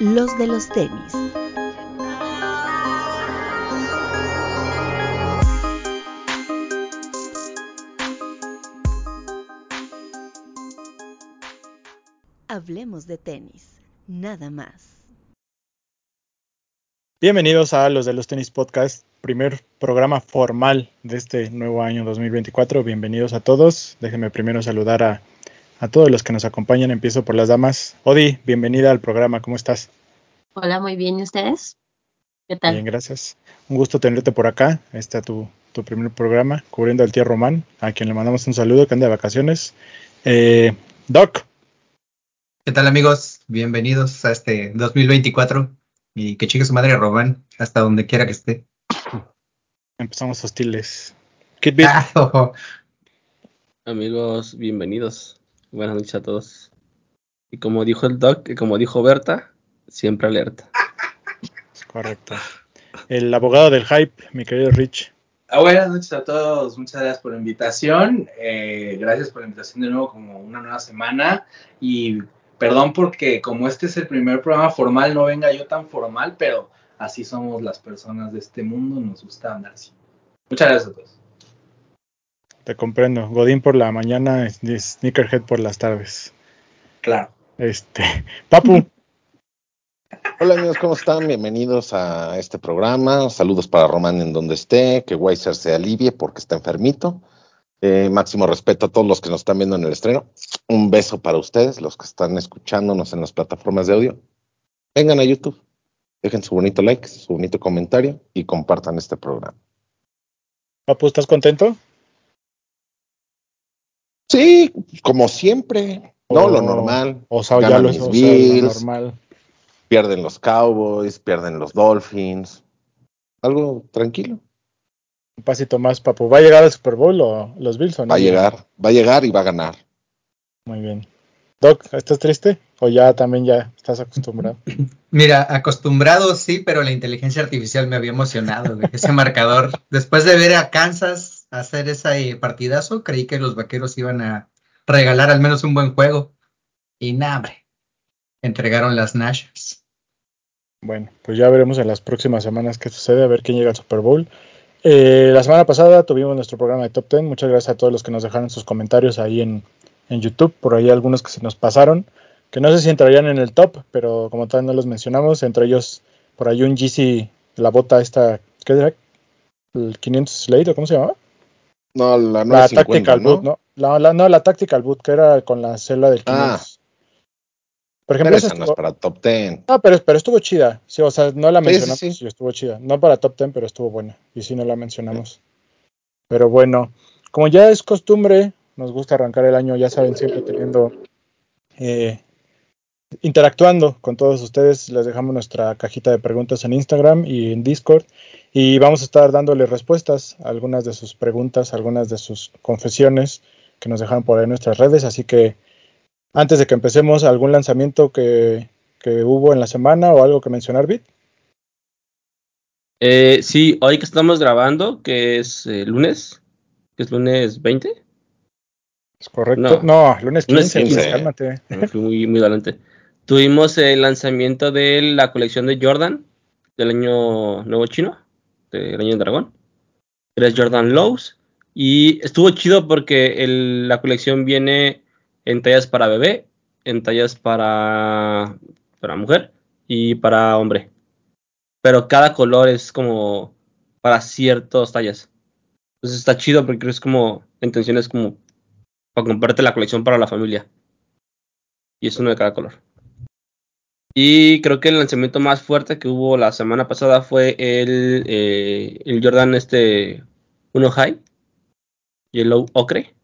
los de los tenis. Hablemos de tenis, nada más. Bienvenidos a los de los tenis podcast, primer programa formal de este nuevo año 2024. Bienvenidos a todos. Déjenme primero saludar a, a todos los que nos acompañan. Empiezo por las damas. Odi, bienvenida al programa. ¿Cómo estás? Hola, muy bien. ¿Y ustedes? ¿Qué tal? Bien, gracias. Un gusto tenerte por acá. Este es tu, tu primer programa, cubriendo al tío Román, a quien le mandamos un saludo, que anda de vacaciones. Eh, Doc. ¿Qué tal amigos? Bienvenidos a este 2024 y que chique su madre Román hasta donde quiera que esté. Empezamos hostiles. Kid Beat. Ah. Amigos, bienvenidos. Buenas noches a todos. Y como dijo el doc, y como dijo Berta, siempre alerta. Correcto. El abogado del hype, mi querido Rich. Ah, buenas noches a todos, muchas gracias por la invitación. Eh, gracias por la invitación de nuevo, como una nueva semana. Y perdón porque como este es el primer programa formal, no venga yo tan formal, pero así somos las personas de este mundo, nos gusta andar así. Muchas gracias a todos. Te comprendo. Godín por la mañana Sneakerhead por las tardes. Claro. Este, Papu, Hola amigos, ¿cómo están? Bienvenidos a este programa. Saludos para Román en donde esté, que Weiser se alivie porque está enfermito. Eh, máximo respeto a todos los que nos están viendo en el estreno. Un beso para ustedes, los que están escuchándonos en las plataformas de audio. Vengan a YouTube, dejen su bonito like, su bonito comentario y compartan este programa. Papu, ¿estás contento? Sí, como siempre, no O- lo normal. O sea, ya lo, mis o sea, lo Bills. normal. Pierden los Cowboys, pierden los Dolphins. Algo tranquilo. Un pasito más, Papu. ¿Va a llegar al Super Bowl o los Bills o no? Va a llegar, va a llegar y va a ganar. Muy bien. Doc, ¿estás triste? ¿O ya también ya estás acostumbrado? Mira, acostumbrado sí, pero la inteligencia artificial me había emocionado, ese marcador. Después de ver a Kansas hacer ese partidazo, creí que los vaqueros iban a regalar al menos un buen juego. Y nada, hombre. Entregaron las Nationals. Bueno, pues ya veremos en las próximas semanas qué sucede, a ver quién llega al Super Bowl. Eh, la semana pasada tuvimos nuestro programa de Top 10. Muchas gracias a todos los que nos dejaron sus comentarios ahí en, en YouTube. Por ahí algunos que se nos pasaron, que no sé si entrarían en el top, pero como tal no los mencionamos. Entre ellos, por ahí un GC, la bota esta, ¿qué era? ¿El 500 Slate o cómo se llamaba? No, La la 950, Tactical ¿no? Boot, ¿no? La, la- no, la Tactical Boot, que era con la celda del 500. Por Pero ejemplo, esa no es para top 10. Ah, pero, pero estuvo chida. Sí, o sea, no la Sí, sí, mencionamos sí. estuvo chida. No para top 10, pero estuvo buena. Y sí, no la mencionamos. Pero bueno, como ya es costumbre, nos gusta arrancar el año, ya saben, siempre teniendo, eh, interactuando con todos ustedes. Les dejamos nuestra cajita de preguntas en Instagram y en Discord. Y vamos a estar dándoles respuestas a algunas de sus preguntas, algunas de sus confesiones que nos dejaron por ahí en nuestras redes. Así que antes de que empecemos, ¿algún lanzamiento que, que hubo en la semana o algo que mencionar, Bit? Eh, sí, hoy que estamos grabando, que es eh, lunes, que es lunes 20, ¿Es correcto? No, lunes Lunes 15, 15. cálmate. me fui muy, muy adelante. Tuvimos el lanzamiento de la colección de Jordan del año nuevo chino, del año dragón. Tres Jordan Lows. Y estuvo chido porque la colección viene en tallas para bebé, en tallas para, para mujer y para hombre. Pero cada color es como para ciertas tallas. Entonces está chido porque es como, la intención es como para comprarte la colección para la familia. Y es uno de cada color. Y creo que el lanzamiento más fuerte que hubo la semana pasada fue el, eh, el Jordan este 1 High. Yellow Ocre.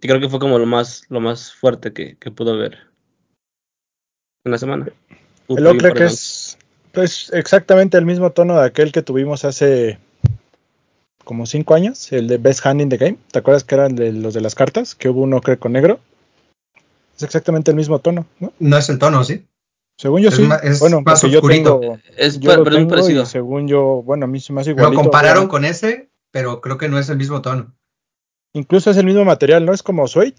Que creo que fue como lo más, lo más fuerte que, que pudo haber en la semana. El ocre que es pues, exactamente el mismo tono de aquel que tuvimos hace como cinco años, el de Best Hand in the Game. ¿Te acuerdas que eran de los de las cartas? Que hubo un ocre con negro. Es exactamente el mismo tono, ¿no? No es el tono, ¿sí? Según yo Es sí. ma- es bueno, más yo oscurito. tengo, Es yo lo pero es muy tengo parecido. y según yo, bueno, a mí se me hace Lo igualito. compararon con ese, pero creo que no es el mismo tono. Incluso es el mismo material, ¿no? Es como suede.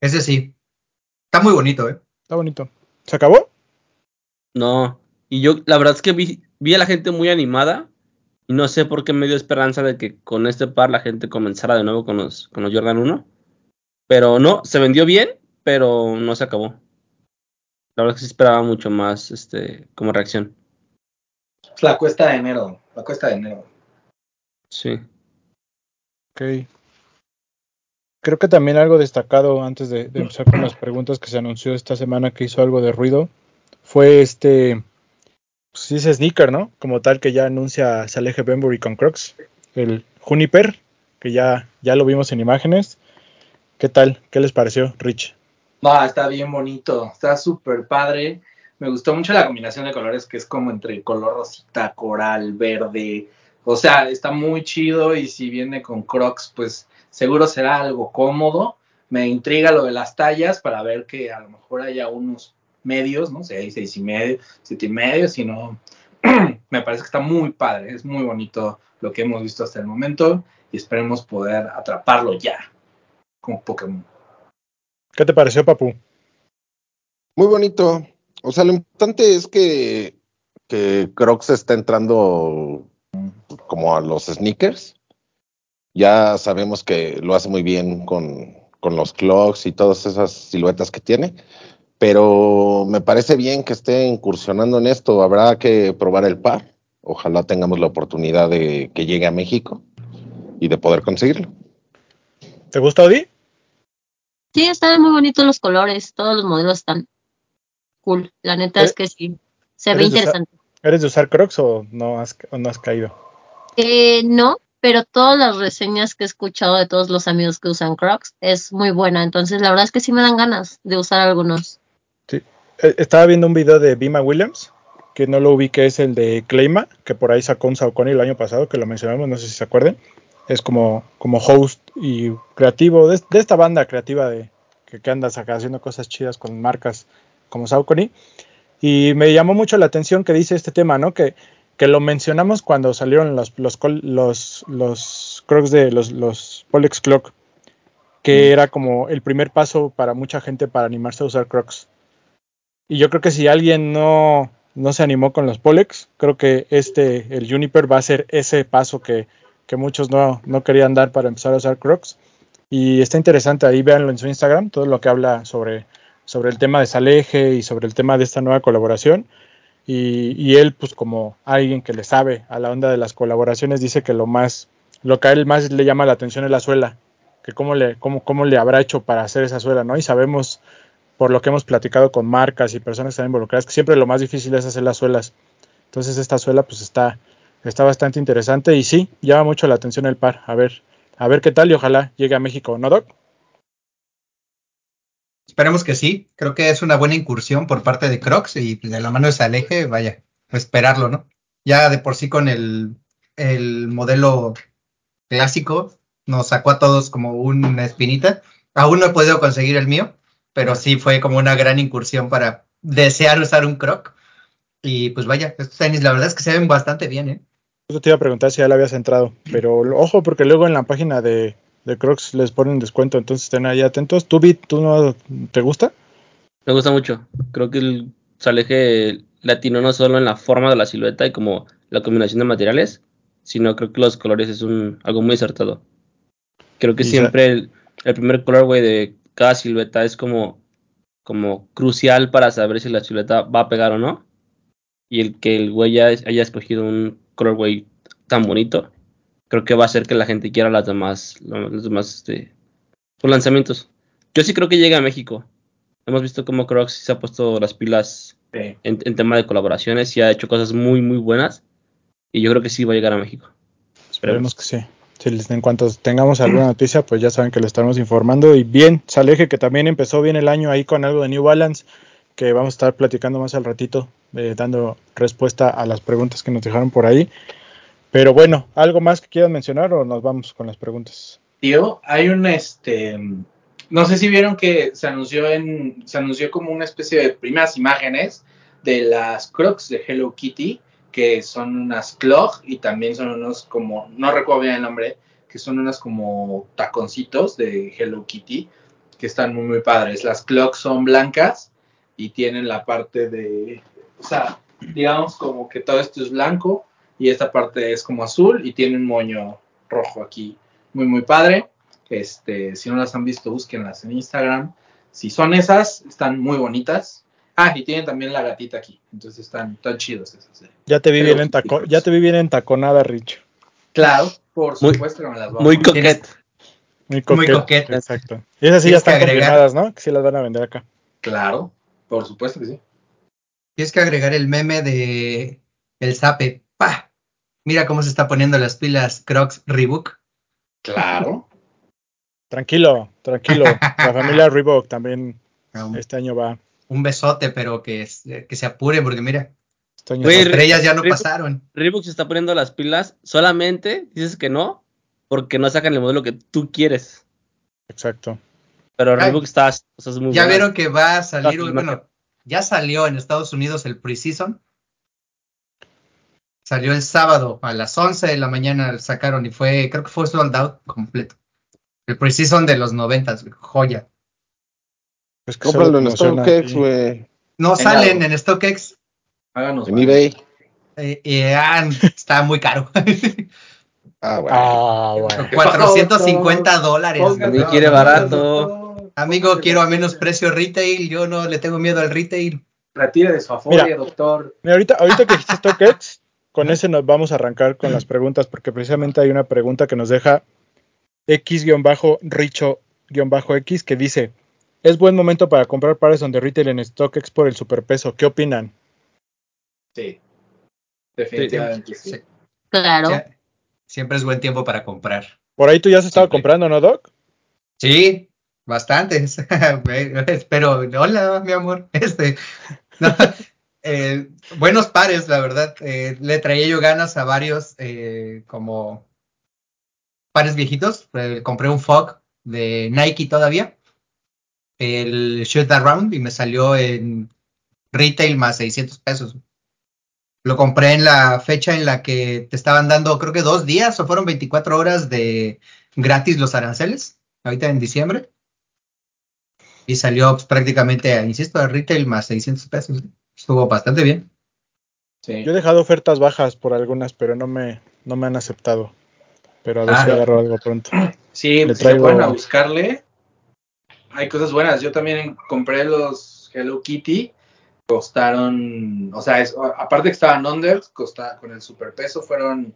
Ese sí. Está muy bonito, ¿eh? Está bonito. ¿Se acabó? No. Y yo, la verdad es que vi, vi a la gente muy animada. Y no sé por qué me dio esperanza de que con este par la gente comenzara de nuevo con los, con los Jordan 1. Pero no, se vendió bien, pero no se acabó. La verdad es que sí esperaba mucho más este, como reacción. Es la cuesta de enero. La cuesta de enero. Sí. Ok. Creo que también algo destacado antes de, de empezar con las preguntas que se anunció esta semana que hizo algo de ruido fue este, pues sí es sneaker, ¿no? Como tal que ya anuncia Salehe Benbury con Crocs, el Juniper, que ya, ya lo vimos en imágenes. ¿Qué tal? ¿Qué les pareció, Rich? No, está bien bonito, está súper padre. Me gustó mucho la combinación de colores que es como entre color rosita, coral, verde. O sea, está muy chido y si viene con Crocs, pues seguro será algo cómodo. Me intriga lo de las tallas para ver que a lo mejor haya unos medios, ¿no? Seis, seis y medio, siete y medio, si no, me parece que está muy padre, es muy bonito lo que hemos visto hasta el momento y esperemos poder atraparlo ya, como Pokémon. ¿Qué te pareció, Papu? Muy bonito. O sea, lo importante es que, que Crocs está entrando como a los sneakers. Ya sabemos que lo hace muy bien con, con los clogs y todas esas siluetas que tiene, pero me parece bien que esté incursionando en esto. Habrá que probar el par. Ojalá tengamos la oportunidad de que llegue a México y de poder conseguirlo. ¿Te gusta, Odi? Sí, están muy bonitos los colores, todos los modelos están cool. La neta Eh, es que sí, se ve ¿eres de interesante. ¿Eres de usar Crocs o no has, o no has caído? Eh, no, pero todas las reseñas que he escuchado de todos los amigos que usan Crocs es muy buena. Entonces, la verdad es que sí me dan ganas de usar algunos. Eh, Estaba viendo un video de Bima Williams, que no lo ubiqué, es el de Clayma, que por ahí sacó un Saucony el año pasado, que lo mencionamos, no sé si se acuerdan. Es como, como host y creativo de, de esta banda creativa de que, que anda acá haciendo cosas chidas con marcas como Saucony. Y me llamó mucho la atención que dice este tema, ¿no? Que, que lo mencionamos cuando salieron los, los, col- los, los Crocs de los, los Polex Clock, que era como el primer paso para mucha gente para animarse a usar Crocs. Y yo creo que si alguien no, no se animó con los Polex, creo que este, el Juniper, va a ser ese paso que, que muchos no, no querían dar para empezar a usar Crocs. Y está interesante, ahí véanlo en su Instagram, todo lo que habla sobre, sobre el tema de Saleje y sobre el tema de esta nueva colaboración. Y, y él, pues como alguien que le sabe a la onda de las colaboraciones, dice que lo más, lo que a él más le llama la atención es la suela, que cómo le, cómo, cómo le habrá hecho para hacer esa suela, ¿no? Y sabemos por lo que hemos platicado con marcas y personas que están involucradas, que siempre lo más difícil es hacer las suelas. Entonces esta suela pues está, está bastante interesante y sí, llama mucho la atención el par. A ver, a ver qué tal y ojalá llegue a México, ¿no, Doc? Esperemos que sí. Creo que es una buena incursión por parte de Crocs y de la mano de Saleje, vaya, esperarlo, ¿no? Ya de por sí con el, el modelo clásico nos sacó a todos como una espinita. Aún no he podido conseguir el mío, pero sí fue como una gran incursión para desear usar un Croc. Y pues vaya, estos tenis la verdad es que se ven bastante bien, ¿eh? Yo te iba a preguntar si ya le habías entrado, pero ojo porque luego en la página de, de Crocs les ponen descuento, entonces estén ahí atentos. ¿Tú, Bit, tú no te gusta? Me gusta mucho. Creo que el Saleje latino no solo en la forma de la silueta y como la combinación de materiales, sino creo que los colores es un algo muy acertado. Creo que Y siempre el, el primer colorway de cada silueta es como, como crucial para saber si la silueta va a pegar o no. Y el que el güey ya es- haya escogido un colorway tan bonito, creo que va a hacer que la gente quiera las demás, los demás este, los lanzamientos. Yo sí creo que llega a México. Hemos visto cómo Crocs se ha puesto las pilas Sí. en, en tema de colaboraciones y ha hecho cosas muy, muy buenas. Y yo creo que sí va a llegar a México. Esperemos Esperemos. que sí. Si les- en cuanto tengamos alguna noticia, pues ya saben que lo estaremos informando. Y bien, Saleje, que también empezó bien el año ahí con algo de New Balance, que vamos a estar platicando más al ratito, eh, dando respuesta a las preguntas que nos dejaron por ahí. Pero bueno, ¿algo más que quieran mencionar o nos vamos con las preguntas? Tío, hay un este. No sé si vieron que se anunció en. Se anunció como una especie de primeras imágenes de las Crocs de Hello Kitty, que son unas clog y también son unos como. No recuerdo bien el nombre, que son unas como taconcitos de Hello Kitty, que están muy, muy padres. Las clogs son blancas y tienen la parte de, o sea, digamos como que todo esto es blanco y esta parte es como azul y tiene un moño rojo aquí, muy muy padre. Este, si no las han visto, búsquenlas en Instagram. Si son esas, están muy bonitas. Ah, y tienen también la gatita aquí, entonces están tan chidos esas. eh. Ya te vi Pero bien en taco, ya te vi bien entaconada, Rich. Claro, por Muy- supuesto que me las voy a Muy poner. coquete. Muy Muy coqueta. coqueta. Exacto. Y esas sí ya están agregar- confirmadas, ¿no? Que sí las van a vender acá. Claro, por supuesto que sí. Tienes que agregar el meme de el zape. ¡Pah! Mira cómo se está poniendo las pilas Crocs Reebok. Claro. Tranquilo, tranquilo. La familia Reebok también Un, este año va. un besote, pero que, que se apure porque mira, Este las va- estrellas ya no Reebok- pasaron. Reebok se está poniendo las pilas solamente, dices que no, porque no sacan el modelo que tú quieres. Exacto. Pero Ay. Reebok está, o sea, es muy Ya buena. vieron que va a salir, bueno, ya salió en Estados Unidos el preseason. Salió el sábado a las 11 de la mañana, sacaron y fue, creo que fue sold out completo. El preseason de los 90, joya. Es que solo Cómpralo en StockX, güey. No salen en StockX, Háganos. En mal. eBay. eh, y, ah, está muy caro. Ah, bueno. Ah, bueno. 450 dólares. Ni quiere barato. Amigo, quiero a menos precio retail, yo no le tengo miedo al retail. Retire de su aforia, Mira. doctor. Mira, ahorita, ahorita que dijiste StockX, con ese nos vamos a arrancar con las preguntas, porque precisamente hay una pregunta que nos deja X-Richo-X que dice: Es buen momento para comprar pares donde retail en StockX por el superpeso. ¿Qué opinan? Sí. Definitivamente sí. Sí. Claro. Sie- Siempre es buen tiempo para comprar. Por ahí tú ya has estado Siempre. comprando, ¿no, Doc? Sí, bastantes. Pero, hola, mi amor. Este, eh, buenos pares, la verdad. Eh, le traía yo ganas a varios, eh, como pares viejitos. Eh, compré un Fog de Nike todavía. El Shoot Around y me salió en retail más 600 pesos. Lo compré en la fecha en la que te estaban dando, creo que dos días o fueron 24 horas de gratis los aranceles ahorita en diciembre. Y salió pues, prácticamente, insisto, a retail más 600 pesos. Estuvo bastante bien. Sí. Yo he dejado ofertas bajas por algunas, pero no me, no me han aceptado. Pero a ver Ah. si agarro algo pronto. Sí, Le si traigo- se ponen a buscarle, hay cosas buenas. Yo también compré los Hello Kitty, costaron, o sea, es- aparte que estaban under, costa, con el superpeso fueron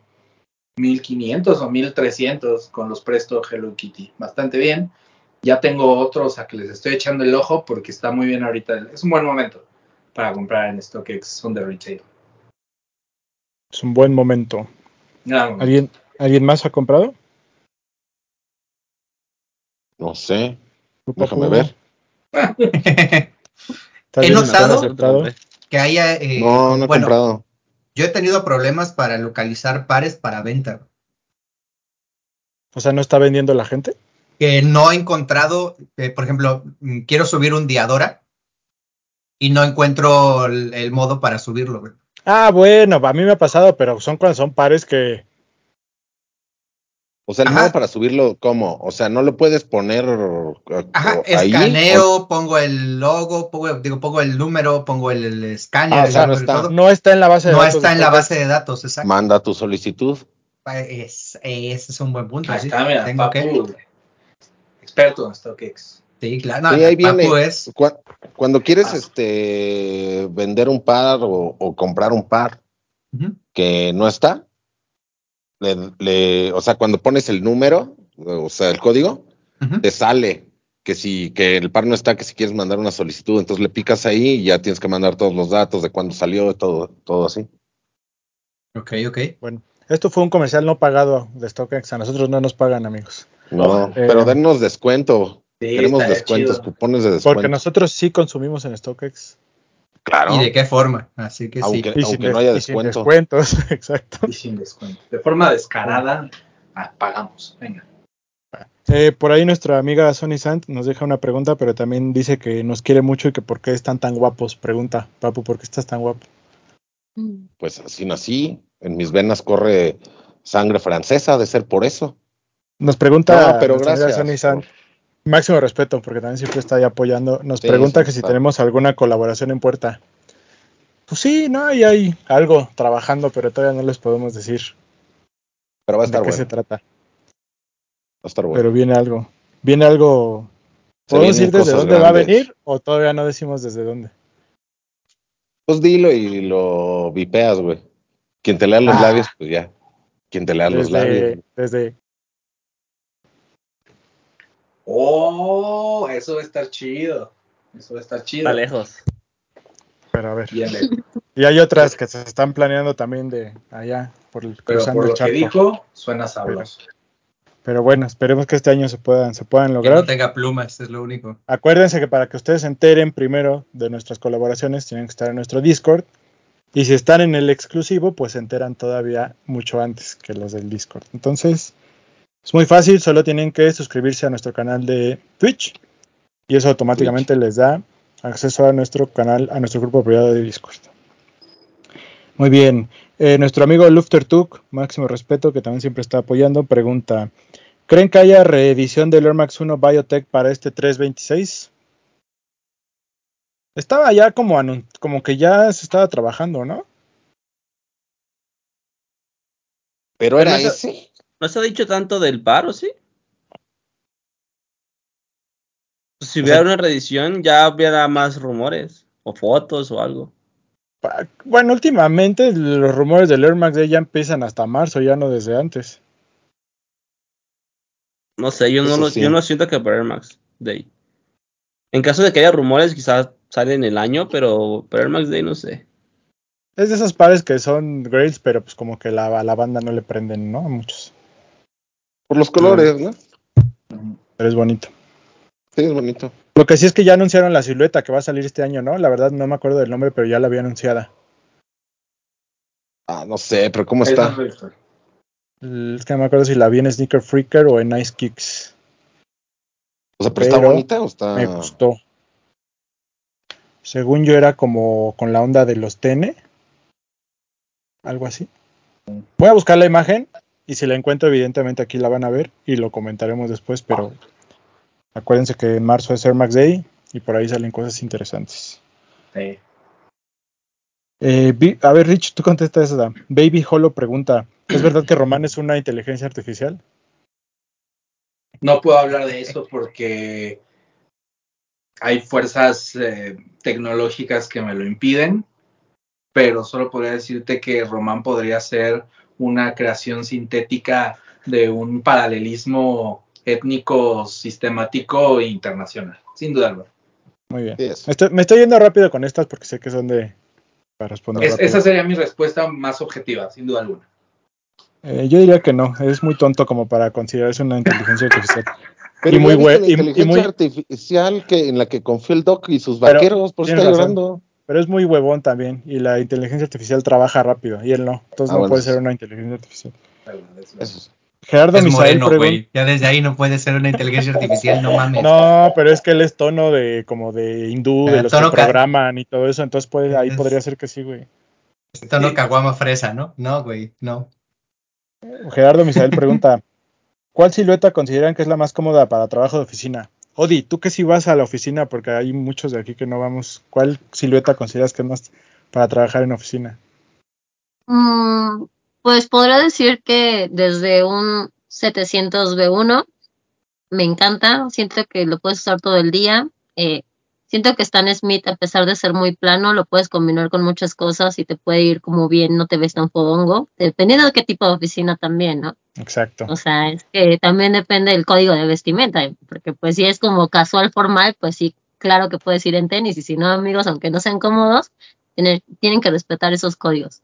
1500 o 1300 con los Presto Hello Kitty. Bastante bien. Ya tengo otros a que les estoy echando el ojo porque está muy bien ahorita. Es un buen momento para comprar en StockX on the retail. Es un buen momento. ¿Alguien, ¿alguien más ha comprado? No sé. ¿Tú, Déjame ver. ¿Estás He notado- que haya, eh, No, no he bueno, comprado. yo he tenido problemas para localizar pares para venta. O sea, ¿no está vendiendo la gente? Que no he encontrado, eh, por ejemplo, mm, quiero subir un Diadora y no encuentro el, el modo para subirlo. güey. Ah, bueno, a mí me ha pasado, pero son cuando son pares que... O sea, el Ajá. modo para subirlo, ¿cómo? O sea, no lo puedes poner eh, Ajá, ahí. escaneo, pongo el logo, pongo, digo, pongo el número, pongo el, el escáner, Ah, o sea, no está. No está en la base de No datos. está de en la base de datos, exacto. Manda tu solicitud. Es, ese es un buen punto. Ahí sí. está, mira, Tengo que- experto en StockX. Sí, claro. No, Sí, ahí viene. es. Cu- Cuando quieres Ah. este vender un par o, o comprar un par que no está, le, le- o sea, cuando pones el número, o sea, el código, te sale que si que el par no está, que si quieres mandar una solicitud, entonces le picas ahí y ya tienes que mandar todos los datos de cuándo salió, todo, todo así. Ok, ok. Bueno, esto fue un comercial no pagado de StockX. A nosotros no nos pagan, amigos. No, Eh, pero dennos descuento. Sí, estaría descuentos, chido. cupones de descuento. Porque nosotros sí consumimos en StockX. Claro. ¿Y de qué forma? Así que Aunque- sí. Y sin, no haya y sin descuento. descuentos, exacto. Y sin descuento. De forma descarada, ah, pagamos. Venga. Eh, por ahí nuestra amiga Sony Sant nos deja una pregunta, pero también dice que nos quiere mucho y que por qué están tan guapos. Pregunta, Papu, ¿por qué estás tan guapo? Pues así nací. En mis venas corre sangre francesa, de ser por eso. Nos pregunta No, pero gracias. Máximo respeto, porque también siempre está ahí apoyando. Nos Sí, pregunta sí, que si tenemos alguna colaboración en puerta. Pues sí, no, ahí hay algo trabajando, pero todavía no les podemos decir Pero va a de estar qué bueno. se trata. Va a estar bueno. Pero viene algo. Viene algo. ¿Podemos decir desde dónde va a venir o todavía no decimos desde dónde? Pues dilo y lo vipeas, güey. Quien te lea los Ah. labios, pues ya. Quien te lea los labios. Desde Oh, eso va a estar chido. Eso va a estar chido. Está lejos. pero a ver. Bien lejos. Y hay otras que se están planeando también de allá, por el, Pero cruzando por el lo que dijo, suena sabroso. Pero bueno, esperemos que este año se puedan, se puedan Que lograr. no tenga plumas, es lo único. Acuérdense que para que ustedes se enteren primero de nuestras colaboraciones, tienen que estar en nuestro Discord. Y si están en el exclusivo, pues se enteran todavía mucho antes que los del Discord. Entonces, es muy fácil, solo tienen que suscribirse a nuestro canal de Twitch. Y eso automáticamente les da acceso a nuestro canal, a nuestro grupo privado de Discord. Muy bien. Eh, nuestro amigo Luftertuk, máximo respeto, que también siempre está apoyando, pregunta: ¿Creen que haya reedición del Air Max 1 Biotech para este 326? Estaba ya como, como que ya se estaba trabajando, ¿no? Pero era ese. ¿No se ha dicho tanto del paro, sí? Pues si O hubiera sea- una reedición, ya hubiera más rumores, o fotos, o algo. Bueno, últimamente los rumores del Air Max Day ya empiezan hasta marzo, ya no desde antes. No sé, yo no, Eso sí. yo no siento que para Air Max Day. En caso de que haya rumores, quizás salen el año, pero para Air Max Day no sé. Es de esos pares que son grails, pero pues como que la, a la banda no le prenden, ¿no? A muchos. Por los colores, ¿no? Pero es bonito. Sí, es bonito. Lo que sí es que ya anunciaron la silueta que va a salir este año, ¿no? La verdad no me acuerdo del nombre, pero ya la había anunciada. Ah, no sé, pero ¿cómo está? Es que no me acuerdo si la vi en Sneaker Freaker o en Ice Kicks. O sea, pero está bonita o está. Me gustó. Según yo era como con la onda de los TN. Algo así. Voy a buscar la imagen y si la encuentro evidentemente aquí la van a ver y lo comentaremos después, pero acuérdense que en marzo es Air Max Day y por ahí salen cosas interesantes. Sí. Eh, a ver, Rich, tú contesta esa. Baby Holo pregunta, ¿es verdad que Román es una inteligencia artificial? No puedo hablar de eso porque hay fuerzas eh, tecnológicas que me lo impiden, pero solo podría decirte que Román podría ser una creación sintética de un paralelismo étnico, sistemático e internacional, sin duda alguna. Muy bien. Me estoy, me estoy yendo rápido con estas porque sé que son de... Para responder Es- esa sería mi respuesta más objetiva, sin duda alguna. Eh, yo diría que no, es muy tonto como para considerarse una inteligencia artificial. Pero y muy ya viste hue- la y- y inteligencia muy- artificial que en la que confió el Doc y sus Pero vaqueros, por eso está razón. llorando. Pero es muy huevón también y la inteligencia artificial trabaja rápido y él no. Entonces Ah, no bueno, puede ser una inteligencia artificial. Eso. Gerardo Es Misael moreno, güey. Ya desde ahí no puede ser una inteligencia artificial, no mames. No, pero es que él es tono de como de hindú, de Ah, los que tono programan y todo eso, entonces puede, ahí Es- podría ser que sí, güey. Esto no caguama fresa, ¿no? No, güey, no. Gerardo Misael pregunta, ¿cuál silueta consideran que es la más cómoda para trabajo de oficina? Odi, tú que sí vas a la oficina, porque hay muchos de aquí que no vamos, ¿cuál silueta consideras que más para trabajar en oficina? Mm, pues podría decir que desde un 700B1 me encanta, siento que lo puedes usar todo el día. eh, siento que Stan Smith, a pesar de ser muy plano, lo puedes combinar con muchas cosas y te puede ir como bien, no te ves tan fodongo, dependiendo de qué tipo de oficina también, ¿no? Exacto. O sea, es que también depende del código de vestimenta, porque pues si es como casual formal, pues sí, claro que puedes ir en tenis y si no, amigos, aunque no sean cómodos, tienen, tienen que respetar esos códigos.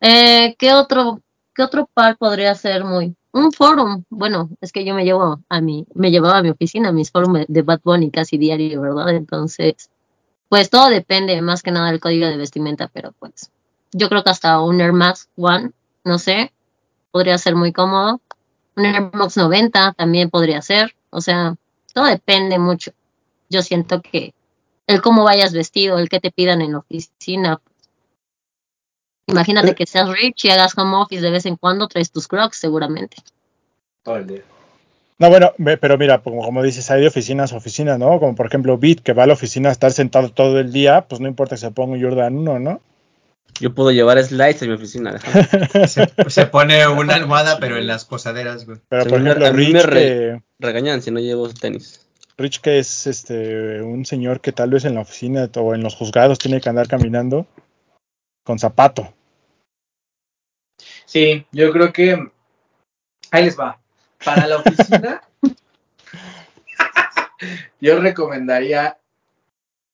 Eh, ¿qué otro, qué otro par podría ser muy? Un forum. Bueno, es que yo me llevo a mi, me llevaba a mi oficina, mis de- de Bad Bunny casi diario, ¿verdad? Entonces, pues todo depende más que nada del código de vestimenta, pero pues yo creo que hasta un Air Max One, no sé, podría ser muy cómodo. Un Air Max 90 también podría ser. O sea, todo depende mucho. Yo siento que el cómo vayas vestido, el que te pidan en la oficina. Imagínate Eh. que seas rich y hagas home office de vez en cuando, traes tus crocs seguramente. Todo el día. No, bueno, ve- pero mira, como, como dices, hay de oficinas a oficinas, ¿no? Como por ejemplo Bit, que va a la oficina a estar sentado todo el día, pues no importa que se ponga un Jordan 1, ¿no? Yo puedo llevar slides en mi oficina. Se, se pone una almohada, pero en las posaderas, güey. Pero por a mí ejemplo, me Rich, re- que, Regañan si no llevo tenis. Rich, que es este un señor que tal vez en la oficina o en los juzgados tiene que andar caminando con zapato. Sí, yo creo que ahí les va. Para la oficina, yo recomendaría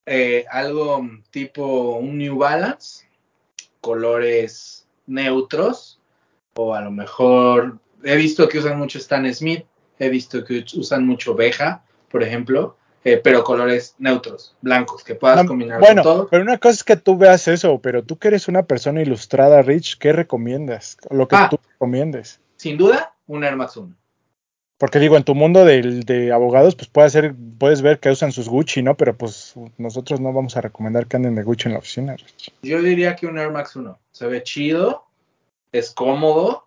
eh, algo tipo un New Balance, colores neutros, o a lo mejor he visto que usan mucho Stan Smith, he visto que usan mucho Beja, por ejemplo, eh, pero colores neutros, blancos, que puedas No, combinar bueno, con todo. pero una cosa es que tú veas eso, pero tú que eres una persona ilustrada, Rich, ¿qué recomiendas? Lo que Ah. tú recomiendes. Sin duda, un Air Max 1. Porque digo, en tu mundo del- de, abogados, pues puede ser, puedes ver que usan sus Gucci, ¿no? Pero pues nosotros no vamos a recomendar que anden de Gucci en la oficina. Yo diría que un Air Max 1. Se ve chido, es cómodo,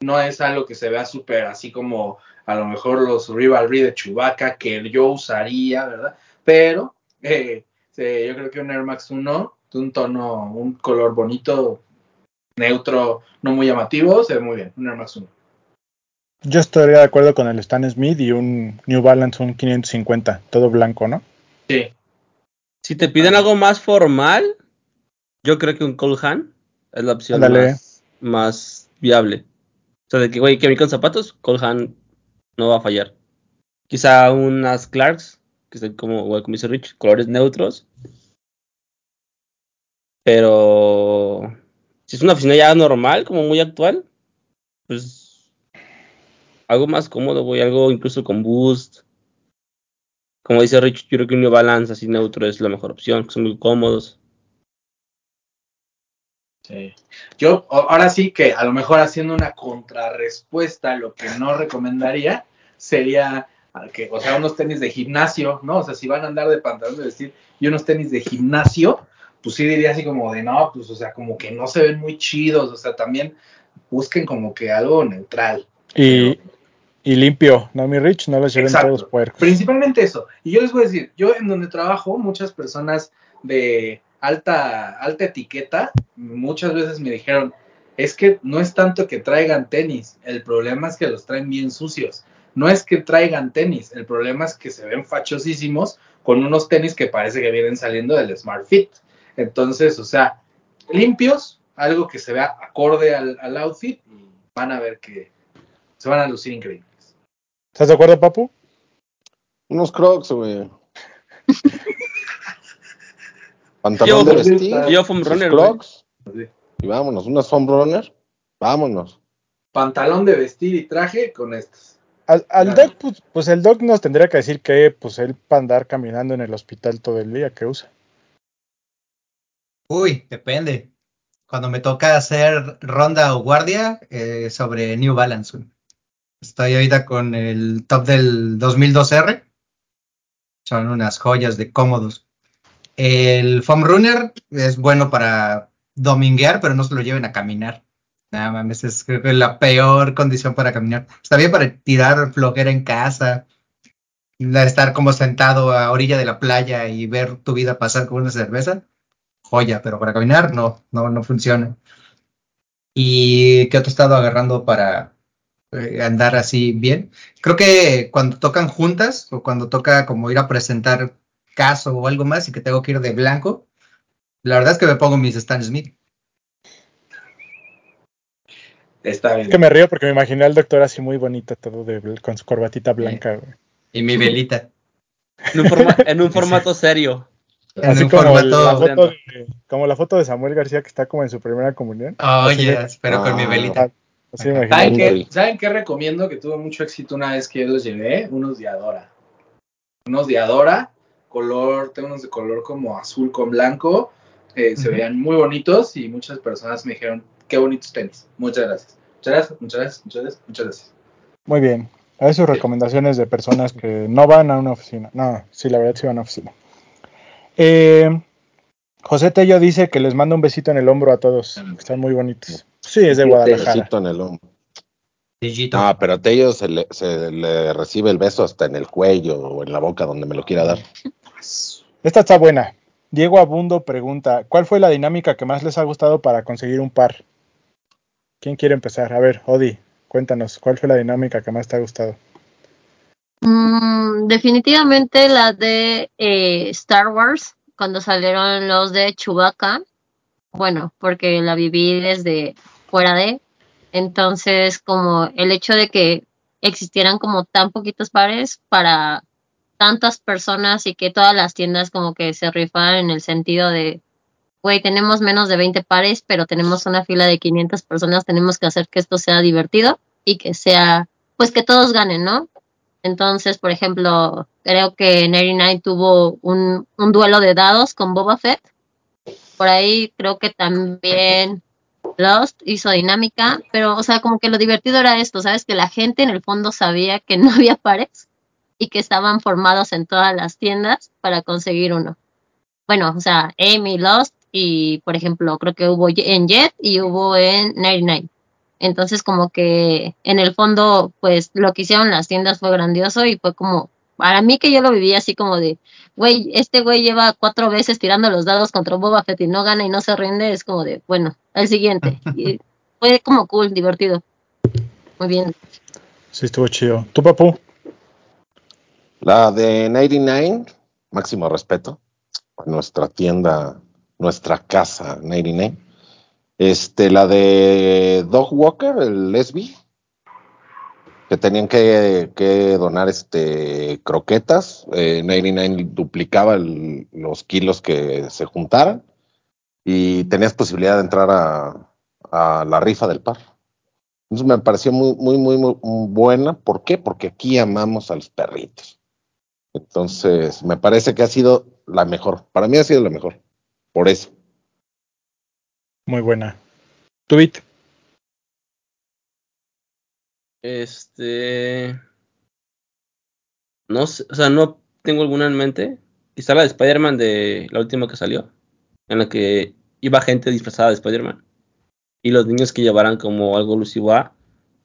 no es algo que se vea súper así como a lo mejor los Rivalry de Chewbacca que yo usaría, ¿verdad? Pero eh, yo creo que un Air Max 1 de un tono, un color bonito, neutro, no muy llamativo, se ve muy bien. Un Air Max 1. Yo estaría de acuerdo con el Stan Smith y un New Balance, un 550, todo blanco, ¿no? Sí, Si te piden algo más formal, yo creo que un Cole Hand es la opción más, más viable. O sea, de que, güey, que venir con zapatos, Cole Hand no va a fallar. Quizá unas Clarks, que estén como, güey, como dice Rich, colores neutros. Pero si es una oficina ya normal, como muy actual, pues algo más cómodo, güey, algo incluso con boost. Como dice Rich, yo creo que un New Balance así neutro es la mejor opción, que son muy cómodos. Sí. Yo ahora sí que a lo mejor haciendo una contrarrespuesta, lo que no recomendaría sería que, o sea, unos tenis de gimnasio, ¿no? O sea, si van a andar de pantalón de vestir y unos tenis de gimnasio, pues sí diría así como de no, pues o sea, como que no se ven muy chidos, o sea, también busquen como que algo neutral. Y, y limpio, ¿no, mi Rich? No los lleven todos puercos. Principalmente eso. Y yo les voy a decir, yo en donde trabajo, muchas personas de alta, alta etiqueta, muchas veces me dijeron, es que no es tanto que traigan tenis, el problema es que los traen bien sucios. No es que traigan tenis, el problema es que se ven fachosísimos con unos tenis que parece que vienen saliendo del Smart Fit. Entonces, o sea, limpios, algo que se vea acorde al, al outfit y van a ver que se van a lucir increíbles. ¿Estás de acuerdo, Papu? Unos crocs, güey. Yo, Pantalón de vestir, yo foam runner, crocs. Y vámonos, unas foam runner. Vámonos. pantalón de vestir y traje con estos. Al, al Claro. doc, pues, pues el doc nos tendría que decir que pues él para andar caminando en el hospital todo el día, que usa. Uy, depende. Cuando me toca hacer ronda o guardia eh, sobre New Balance. güey. Estoy ahorita con el top del 2002R. Son unas joyas de cómodos. El Foam Runner es bueno para dominguear, pero no se lo lleven a caminar. Nada mames, es la peor condición para caminar. Está bien para tirar flojera en casa, estar como sentado a orilla de la playa y ver tu vida pasar con una cerveza joya, pero para caminar no, no, no funciona. ¿Y qué otro he estado agarrando para eh, andar así bien? Creo que cuando tocan juntas o cuando toca como ir a presentar caso o algo más y que tengo que ir de blanco, la verdad es que me pongo mis Stan Smith. Está bien. Es que me río porque me imaginé al doctor así muy bonito, todo de, con su corbatita blanca. güey. Y mi velita. En un, forma- en un formato serio. En Así un como el- la formato. foto de, como la foto de Samuel García que está como en su primera comunión. Oye, me- pero con mi Ah. velita. ¿Saben qué, Muy. ¿Saben qué recomiendo? Que tuvo mucho éxito una vez que los llevé. Unos de Adora. Unos de Adora. Color, tengo unos de color como azul con blanco. eh, Se veían muy bonitos y muchas personas me dijeron, qué bonitos tenis. Muchas gracias. Muchas gracias, muchas gracias, muchas gracias, muchas gracias. Muy bien. A ver sus recomendaciones de personas que no van a una oficina. No, sí, la verdad sí van a una oficina. Eh, José Tello dice que les manda un besito en el hombro a todos. que Están muy bonitos. Sí, es de Guadalajara. En el hombro. No, pero a Tello se le, se le recibe el beso hasta en el cuello o en la boca, donde me lo quiera dar. Esta está buena. Diego Abundo pregunta, ¿cuál fue la dinámica que más les ha gustado para conseguir un par? ¿Quién quiere empezar? A ver, Odi, cuéntanos, ¿cuál fue la dinámica que más te ha gustado? Mm, definitivamente la de eh, Star Wars, cuando salieron los de Chewbacca. Bueno, porque la viví desde fuera de. Entonces, como el hecho de que existieran como tan poquitos pares para tantas personas y que todas las tiendas como que se rifaban en el sentido de, güey, tenemos menos de 20 pares, pero tenemos una fila de 500 personas, tenemos que hacer que esto sea divertido y que sea, pues que todos ganen, ¿no? Entonces, por ejemplo, creo que 99 tuvo un, un duelo de dados con Boba Fett. Por ahí creo que también Lost hizo dinámica, pero, o sea, como que lo divertido era esto, ¿sabes? Que la gente en el fondo sabía que no había pares y que estaban formados en todas las tiendas para conseguir uno. Bueno, o sea, Amy Lost y, por ejemplo, creo que hubo en Jet y hubo en 99. Entonces, como que en el fondo, pues lo que hicieron las tiendas fue grandioso y fue como, para mí que yo lo viví así como de, güey, este güey lleva cuatro veces tirando los dados contra Boba Fett y no gana y no se rinde, es como de, bueno, el siguiente. Y fue como cool, divertido. Muy bien. Sí, estuvo chido. ¿Tú, papu? La de 99, máximo respeto. Nuestra tienda, nuestra casa 99. Este, la de Dog Walker, el lesbi, que tenían que, donar este croquetas. Eh, 99 duplicaba los kilos que se juntaran y tenías posibilidad de entrar a, la rifa del par. Entonces me pareció muy, muy, muy, buena. ¿Por qué? Porque aquí amamos a los perritos. Entonces, me parece que ha sido la mejor. Para mí ha sido la mejor. Por eso. Muy buena. ¿Tu bit? Este. No sé, o sea, no tengo alguna en mente. Quizá la de Spider-Man de la última que salió, en la que iba gente disfrazada de Spider-Man. Y los niños que llevaran como algo alusivo a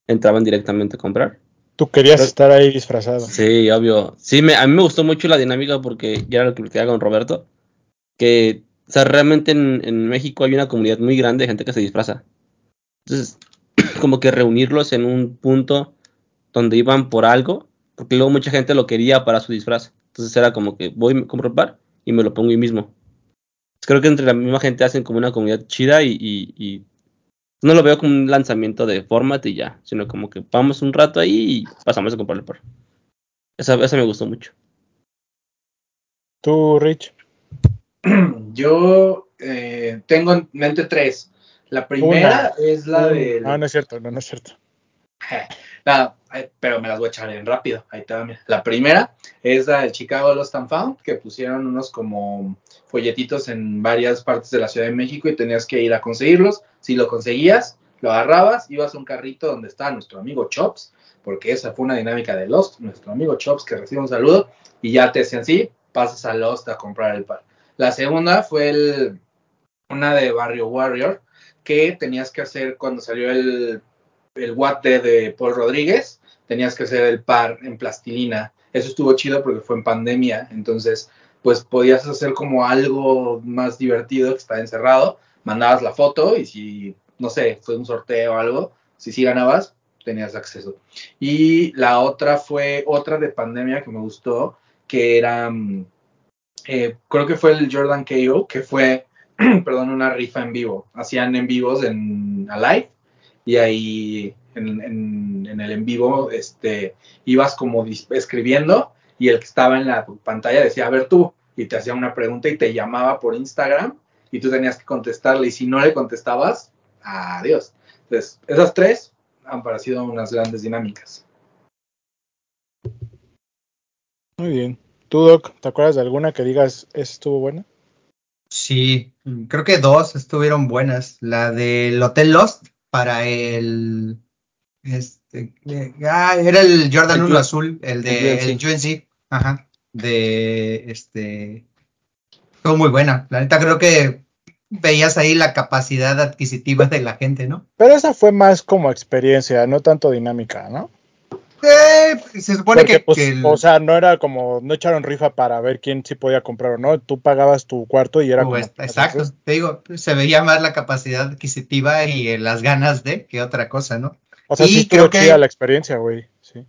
entraban directamente a comprar. Tú querías Pero- estar ahí disfrazado. Sí, obvio. Sí, me, a mí me gustó mucho la dinámica porque ya era lo que platicaba con Roberto. Que, o sea, realmente en, en México hay una comunidad muy grande de gente que se disfraza. Entonces, como que reunirlos en un punto donde iban por algo, porque luego mucha gente lo quería para su disfraz. Entonces era como que voy, me compro el par y me lo pongo yo mismo. Creo que entre la misma gente hacen como una comunidad chida y, y- y no lo veo como un lanzamiento de format y ya, sino como que vamos un rato ahí y pasamos a comprar el par. Esa, esa me gustó mucho. ¿Tú, Rich? Yo eh, tengo en mente tres. La primera es la de. Ah, no es cierto, no, no es cierto. Nada, pero me las voy a echar bien rápido. Ahí te va, mira. La primera es la del Chicago Lost and Found, que pusieron unos como folletitos en varias partes de la Ciudad de México y tenías que ir a conseguirlos. Si lo conseguías, lo agarrabas, ibas a un carrito donde estaba nuestro amigo Chops, porque esa fue una dinámica de Lost, nuestro amigo Chops, que recibe un saludo, y ya te decían, sí, pasas a Lost a comprar el par. La segunda fue el, una de Barrio Warrior, que tenías que hacer cuando salió el, el What de, Paul Rodríguez, tenías que hacer el par en plastilina. Eso estuvo chido porque fue en pandemia, entonces pues podías hacer como algo más divertido que estaba encerrado, mandabas la foto y si, no sé, fue un sorteo o algo, si sí ganabas, tenías acceso. Y la otra fue otra de pandemia que me gustó, que era, mm, eh, creo que fue el Jordan KO, que fue, perdón, una rifa en vivo. Hacían en vivos en Alive y ahí en, en- en el en vivo este, ibas como escribiendo y el que estaba en la pantalla decía, a ver tú, y te hacía una pregunta y te llamaba por Instagram y tú tenías que contestarle y si no le contestabas, adiós. Entonces, esas tres han parecido unas grandes dinámicas. Muy bien. ¿Tú, Doc, te acuerdas de alguna que digas, estuvo buena? Sí, creo que dos estuvieron buenas. La del Hotel Lost para el. Este, eh, ah, era el Jordan El 1 Ju- azul, el el de UNC. el UNC. Ajá. De este. Estuvo muy buena. La neta creo que veías ahí la capacidad adquisitiva de la gente, ¿no? Pero esa fue más como experiencia, no tanto dinámica, ¿no? Eh, se supone Porque, que, pues, que el- o sea, no era como, no echaron rifa para ver quién sí podía comprar o no. Tú pagabas tu cuarto y era o como. exacto, te digo, se veía más la capacidad adquisitiva y eh, las ganas de que otra cosa, ¿no? O sea, Y sí estuvo creo que- chida la experiencia, güey. Sí.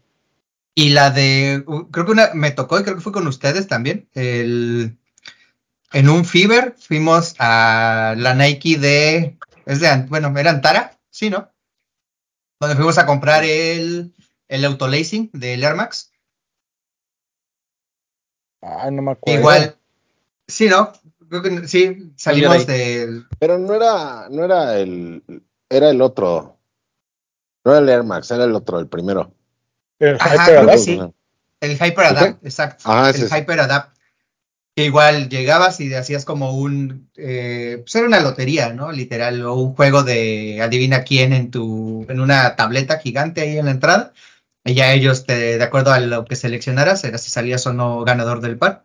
Y la de, creo que una me tocó y creo que fue con ustedes también. El, en un Fever fuimos a la Nike de, es de, bueno, era Antara, sí, ¿no? Donde fuimos a comprar el, el autolacing del Air Max. Ay, no me acuerdo. Igual, sí, ¿no? Creo que sí, salimos del, Pero no era, no era el, era el otro. No era el Air Max, era el otro, el primero. El Ajá, Hyper creo que Adapt. sí. El Hyper Adapt, exacto. Ah, el es. Hyper Adapt. Que igual llegabas y hacías como un. Eh, pues era una lotería, ¿no? Literal, o un juego de adivina quién en tu. en una tableta gigante ahí en la entrada. Ya ellos, de acuerdo a lo que seleccionaras, era si salías o no ganador del par.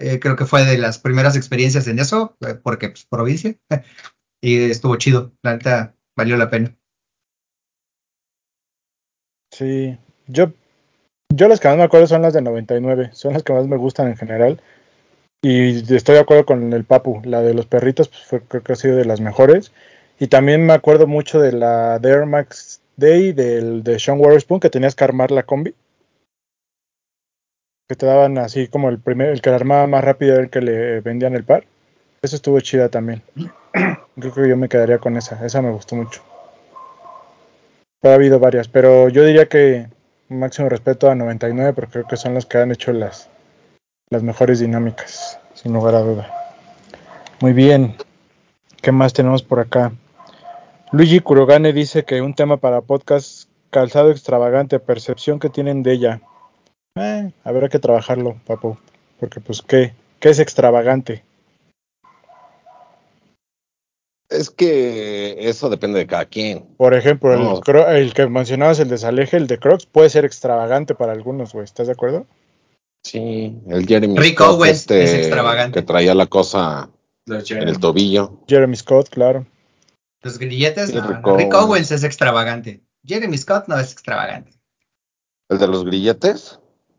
Eh, creo que fue de las primeras experiencias en eso, eh, porque pues provincia. y estuvo chido. La neta, valió la pena. Sí. Yo, yo las que más me acuerdo son las de 99. Son las que más me gustan en general. Y estoy de acuerdo con el Papu. La de los perritos, pues fue, creo que ha sido de las mejores. Y también me acuerdo mucho de la de Day del de Sean Waterspoon, que tenías que armar la combi. Que te daban así como el primer, el que la armaba más rápido era el que le vendían el par. Eso estuvo chida también. Creo que yo me quedaría con esa. Esa me gustó mucho. Ha habido varias, pero yo diría que máximo respeto a 99, porque creo que son las que han hecho las, las mejores dinámicas, sin lugar a duda. Muy bien. ¿Qué más tenemos por acá? Luigi Kurogane dice que un tema para podcast calzado extravagante, percepción que tienen de ella. Eh, habrá que trabajarlo, papu. Porque pues, ¿qué? ¿Qué es extravagante? Es que eso depende de cada quien. Por ejemplo, el, No. cro- el que mencionabas, el desaleje, el de Crocs, puede ser extravagante para algunos, güey. ¿Estás de acuerdo? Sí, el Jeremy Rick Scott, Owens este, es extravagante. que traía la cosa en el tobillo. Jeremy Scott, claro. Los grilletes, no, Rick no, Rick Owens. Es extravagante. Jeremy Scott no es extravagante. El de los grilletes.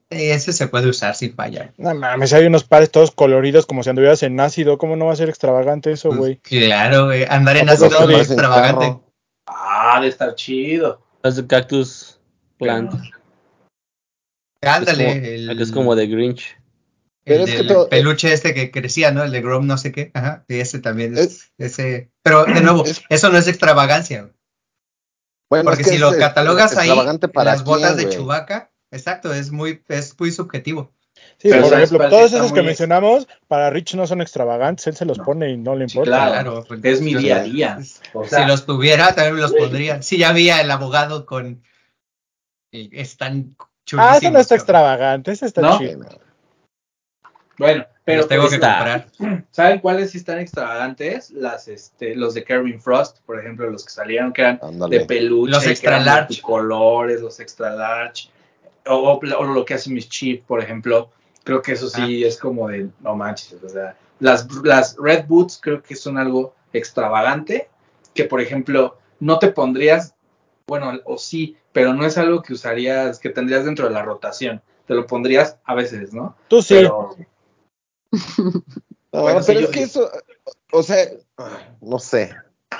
Ese se puede usar sin fallar. No mames, hay unos pares todos coloridos como si anduvieras en ácido. ¿Cómo no va a ser extravagante eso, güey? Claro, güey. Andar en ¿A poco ácido no? es extravagante. carro. Ah, de estar chido. Las de Cactus Plant. Ándale, Es como- el, que es como de Grinch. Pero el es que todo- peluche este que crecía, ¿no? El de Grom no sé qué. Ajá, y ese también es, Es- ese. Pero de nuevo, es- eso no es extravagancia. Bueno, Porque es que si es, lo eh, catalogas ahí, para las botas de güey. Chubaca, exacto, es muy, es muy subjetivo. Sí, Pero por ¿sabes ejemplo, todos esos que mencionamos, para Rich no son extravagantes, él se los pone y no le Sí, importa. claro. Claro, Es mi día a día. O si los tuviera, también me los pondría. Sí, ya había el abogado con. eh, Están chulísimos. Ah, ese no está extravagante, ese está ¿No? chido. Bueno, pero Los tengo por que comprar. ¿saben cuáles sí están extravagantes? Las, este, los de Kevin Frost, por ejemplo, los que salieron que eran Ándale. de peluche, Los extra eran de large. colores, los extra large, o, o- o lo que hace Mischief, por ejemplo, creo que eso sí es como de, no manches, o sea, las, las Red Boots creo que son algo extravagante, que por ejemplo, no te pondrías, bueno, o sí, pero no es algo que usarías, que tendrías dentro de la rotación, te lo pondrías a veces, ¿no? Tú sí. Pero, No, Bueno, sí, pero yo- es que eso, o sea, no sé.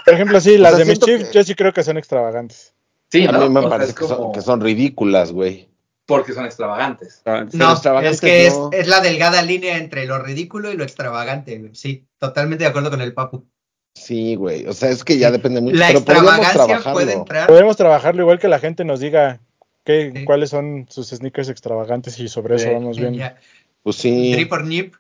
Por ejemplo, sí, las sea, de Mischief que- yo sí creo que son extravagantes. sí, A ¿no? mí me O parece que son, como- que son ridículas, güey. porque son extravagantes. Ah, No, es que es, no. es la delgada línea entre lo ridículo y lo extravagante. güey. Sí, totalmente de acuerdo con el Papu. Sí, güey. O sea, es que ya depende mucho. La pero extravagancia trabajarlo. puede entrar. Podemos trabajarlo igual que la gente nos diga qué, Sí. cuáles son sus sneakers extravagantes y sobre eso vamos viendo. Ya. Pues sí. Drip or nip.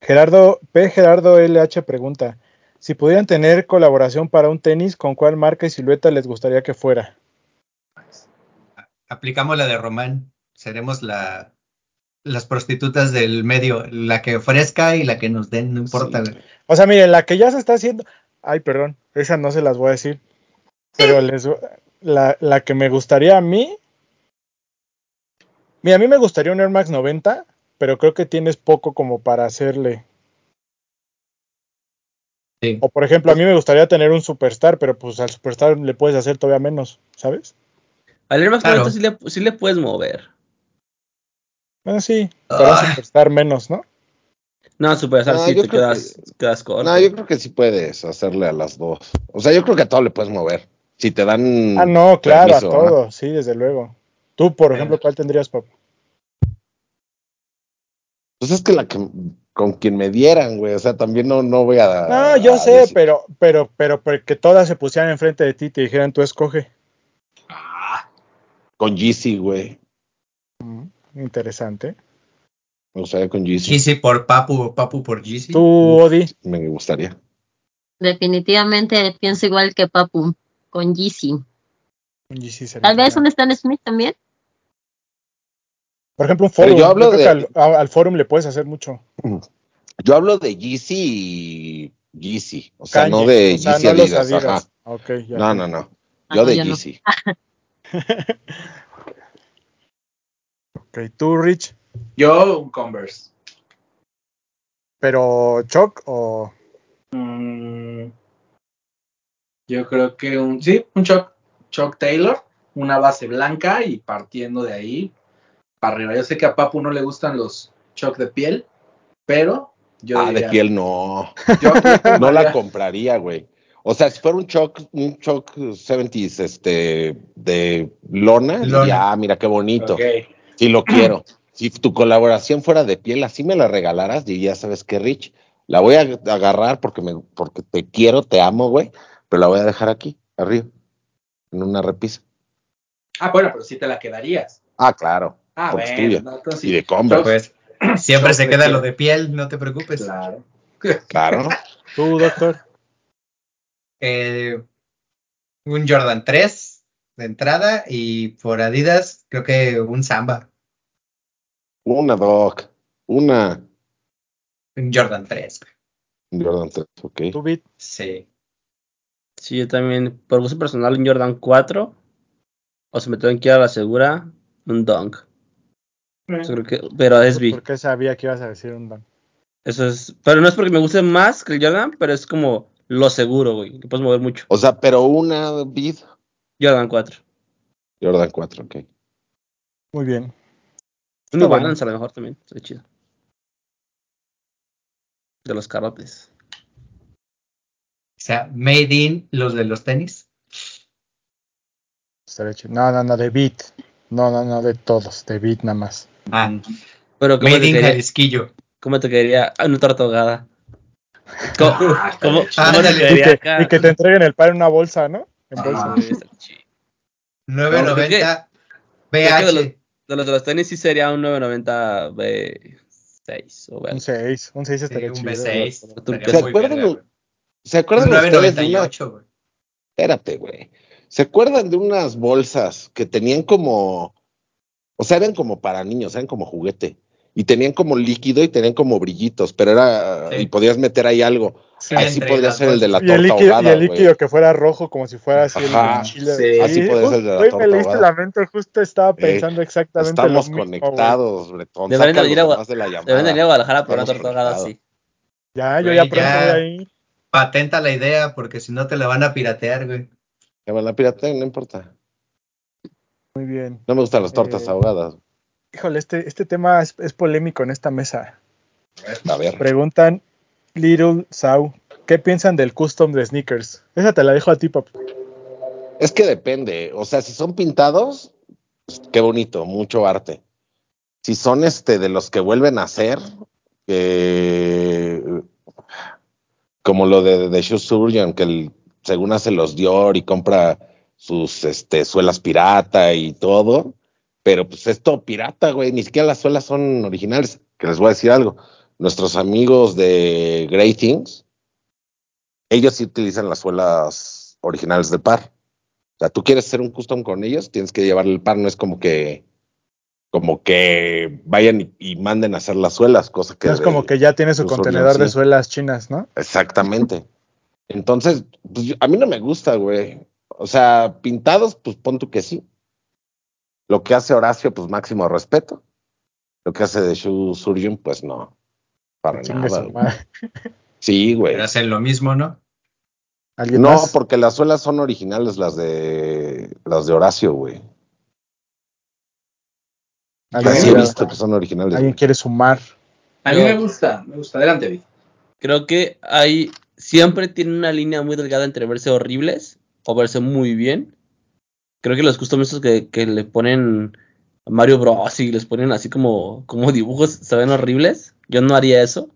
Gerardo, P. Gerardo LH pregunta, si pudieran tener colaboración para un tenis, ¿con cuál marca y silueta les gustaría que fuera? Aplicamos la de Román. Seremos la, las prostitutas del medio. La que ofrezca y la que nos den, no importa. Sí. O sea, miren, la que ya se está haciendo, ay, perdón, esa no se las voy a decir, pero les, la, la que me gustaría a mí, mira, a mí me gustaría un Air Max 90, pero creo que tienes poco como para hacerle. Sí. O por ejemplo, a mí me gustaría tener un superstar, pero pues al superstar le puedes hacer todavía menos, ¿sabes? Al Air Max Claro. 90 sí le, sí le puedes mover. Bueno, sí, pero Ah. un superstar menos, ¿no? No, Superstar No, sí te quedas, quedas corto. No, yo creo que sí puedes hacerle a las dos. O sea, yo creo que a todo le puedes mover. Si te dan. Ah, no, claro, permiso, a ¿no? todo, sí, desde luego. Tú, por ejemplo, ¿cuál tendrías, Pop? Pues es que la que con quien me dieran, güey. O sea, también no, no voy a. No, yo a sé, decir- pero, pero, pero, pero que todas se pusieran enfrente de ti y te dijeran, tú escoge. Ah, Con GC, güey. Mm, Interesante. Me gustaría con GC. Yeezy por Papu, Papu por Yeezy. Tú, Odi, Me gustaría. Definitivamente pienso igual que Papu, con Yeezy. Tal vez un Stan Smith también. Por ejemplo, un Pero forum. yo hablo creo de- que al, a- al forum le puedes hacer mucho. Yo hablo de GC y GC. O sea, no de o sea, no Adidas. Ya. No, no, no. Ah, Yo de yo no. Ok, tú, Rich, yo un Converse. pero Choc o. Mm, yo creo que un, sí, un Chuck, Chuck Taylor, una base blanca y partiendo de ahí para arriba. Yo sé que a Papu no le gustan los Chuck de piel, pero yo Ah, de piel no. yo- No la compraría, güey. O sea, si fuera un Choc, un Choc 70s este, de lona, Lona. diría, ah, mira qué bonito. Sí lo quiero. Si tu colaboración fuera de piel, así me la regalaras, diría, ¿sabes qué, Rich? La voy a agarrar porque, me, porque te quiero, te amo, güey, pero la voy a dejar aquí, arriba, en una repisa. Ah, bueno, pero sí te la quedarías. Ah, claro. Ah, bueno, no, entonces Y sí. de Converse. Pues siempre se queda lo de piel, no te preocupes. Claro. Claro. Tú, doctor. Eh, un Jordan 3 de entrada y por Adidas creo que un Samba. Una, Doc. Una. Un Jordan 3. Jordan 3, ok. Tú, Bit. Sí. Sí, yo también, por gusto personal, un Jordan 4. O si me tengo que ir a la segura, un Dunk. Eso creo que, pero es B. Porque sabía que ibas a decir un Dan. Eso es. Pero no es porque me guste más que el Jordan, pero es como lo seguro, güey. Que puedes mover mucho. O sea, pero una bid. Jordan 4. Jordan 4, ok. Muy bien. Un Está New bueno. Balance a lo mejor también. Está chido. De los carotes. O sea, made in los de los tenis. Estaría chido. No, no, no, de Bit. No, no, no, de todos. De Bit nada más. Ah, Pero ¿cómo made te, Jalisquillo. ¿cómo te quedaría ah, una torta ahogada? ¿Cómo, Ah, cómo- cómo te. Y que, y que te entreguen el pan en una bolsa, ¿no? En Ah, bolsa. Sí, está chido. 990 Creo que de los, BH. de los de los tenis sí sería un 990 B6 o Un B. 6. Un 6 Sí, estaría un chido. B6. ¿Tú estaría qué- muy acuerdan. ¿Se Un acuerdan ustedes de una... 998, güey. Espérate, güey. ¿Se acuerdan de unas bolsas que tenían como, o sea, eran como para niños, eran como juguete y tenían como líquido y tenían como brillitos, pero era Sí. y podías meter ahí algo. Sí, Así podría ser el de la Y el torta líquido, y ahogada, el líquido güey. que fuera rojo, como si fuera así el Ajá, chile. sí, así podría ser el de la Güey, torta me leíste ahogada. la mente, justo estaba pensando exactamente Estamos lo mismo, conectados, Bretón. Deberían ir a- de la Deben de ir a. Guadalajara por una torta ahogada así. Ya, yo Güey, ya pronto a ir. Patenta la idea porque si no te la van a piratear, güey. Ya va la pirata, no importa. Muy bien. No me gustan las tortas Eh, ahogadas. Híjole, este, este tema es, es polémico en esta mesa. A ver. Preguntan Little Sau, ¿qué piensan del custom de sneakers? Esa te la dejo a ti, pap. Es que depende. O sea, si son pintados, pues, qué bonito, mucho arte. Si son este de los que vuelven a hacer, que como lo de, de Shoe Surgeon, que el- según hace los Dior y compra sus este, suelas pirata y todo, pero pues es todo pirata, güey. Ni siquiera las suelas son originales. Que les voy a decir algo. Nuestros amigos de Great Things, ellos sí utilizan las suelas originales de par. O sea, tú quieres hacer un custom con ellos, tienes que llevarle el par, no es como que como que vayan y, y manden a hacer las suelas, cosa que No es de- como que ya tiene su contenedor de suelas chinas, ¿no? Exactamente. Entonces, pues, yo- a mí no me gusta, güey. O sea, pintados, pues pon tú que sí. Lo que hace Horacio, pues máximo respeto. Lo que hace de Shoe Surgeon, pues no. Para nada. güey. Sí, güey. Pero hacen lo mismo, ¿no? ¿Alguien No, más? porque las suelas son originales, las de las de Horacio, güey. ¿Alguien, Así he quiere- visto que son originales. alguien güey. quiere sumar? A mí me gusta, me gusta. Adelante, Vid. Creo que hay. Siempre tiene una línea muy delgada entre verse horribles o verse muy bien. Creo que los custom estos que, que le ponen a Mario Bros. y les ponen así como, como dibujos se ven horribles. Yo no haría eso.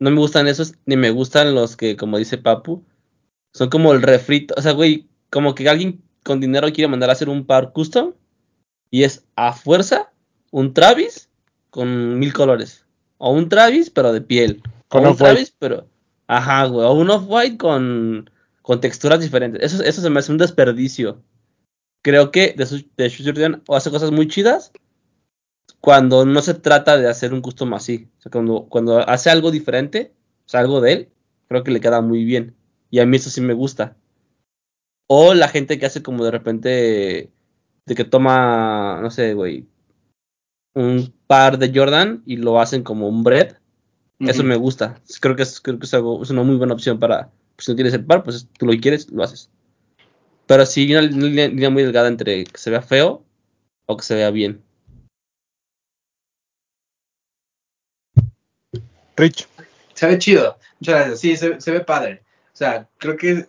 No me gustan esos, ni me gustan los que, como dice Papu, son como el refrito. O sea, güey, como que alguien con dinero quiere mandar a hacer un par custom y es a fuerza un Travis con mil colores. O un Travis, pero de piel. O Con un off-white. Travis, pero. Ajá, güey. O un off-white con, con texturas diferentes. Eso, eso se me hace un desperdicio. Creo que de, de o hace cosas muy chidas cuando no se trata de hacer un custom así. O sea, cuando, cuando hace algo diferente, o sea, algo de él, creo que le queda muy bien. Y a mí eso sí me gusta. O la gente que hace como de repente, de que toma, no sé, güey, un par de Jordan y lo hacen como un bread. Eso me gusta. Creo que es, creo que es, algo, es una muy buena opción para, pues, si no tienes el par, pues tú lo quieres, lo haces. Pero sí, una línea, línea muy delgada entre que se vea feo o que se vea bien. Rich, Se ve chido. Muchas gracias. Sí, se, se ve padre. O sea, creo que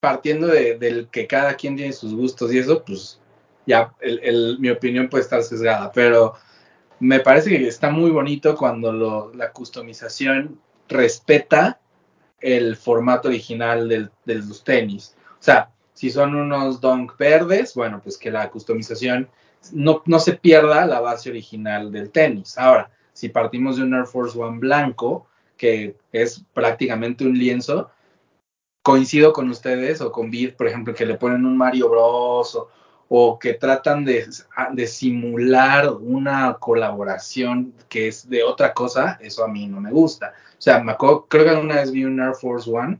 partiendo de, del que cada quien tiene sus gustos y eso, pues ya el, el- mi opinión puede estar sesgada. Pero me parece que está muy bonito cuando lo- la customización respeta el formato original del- de los tenis. O sea, si son unos dunk verdes, bueno, pues que la customización no, no se pierda la base original del tenis. Ahora, si partimos de un Air Force One blanco, que es prácticamente un lienzo, coincido con ustedes o con Vid, por ejemplo, que le ponen un Mario Bros. O que tratan de, de simular una colaboración que es de otra cosa, eso a mí no me gusta. O sea, me creo que alguna vez vi un Air Force One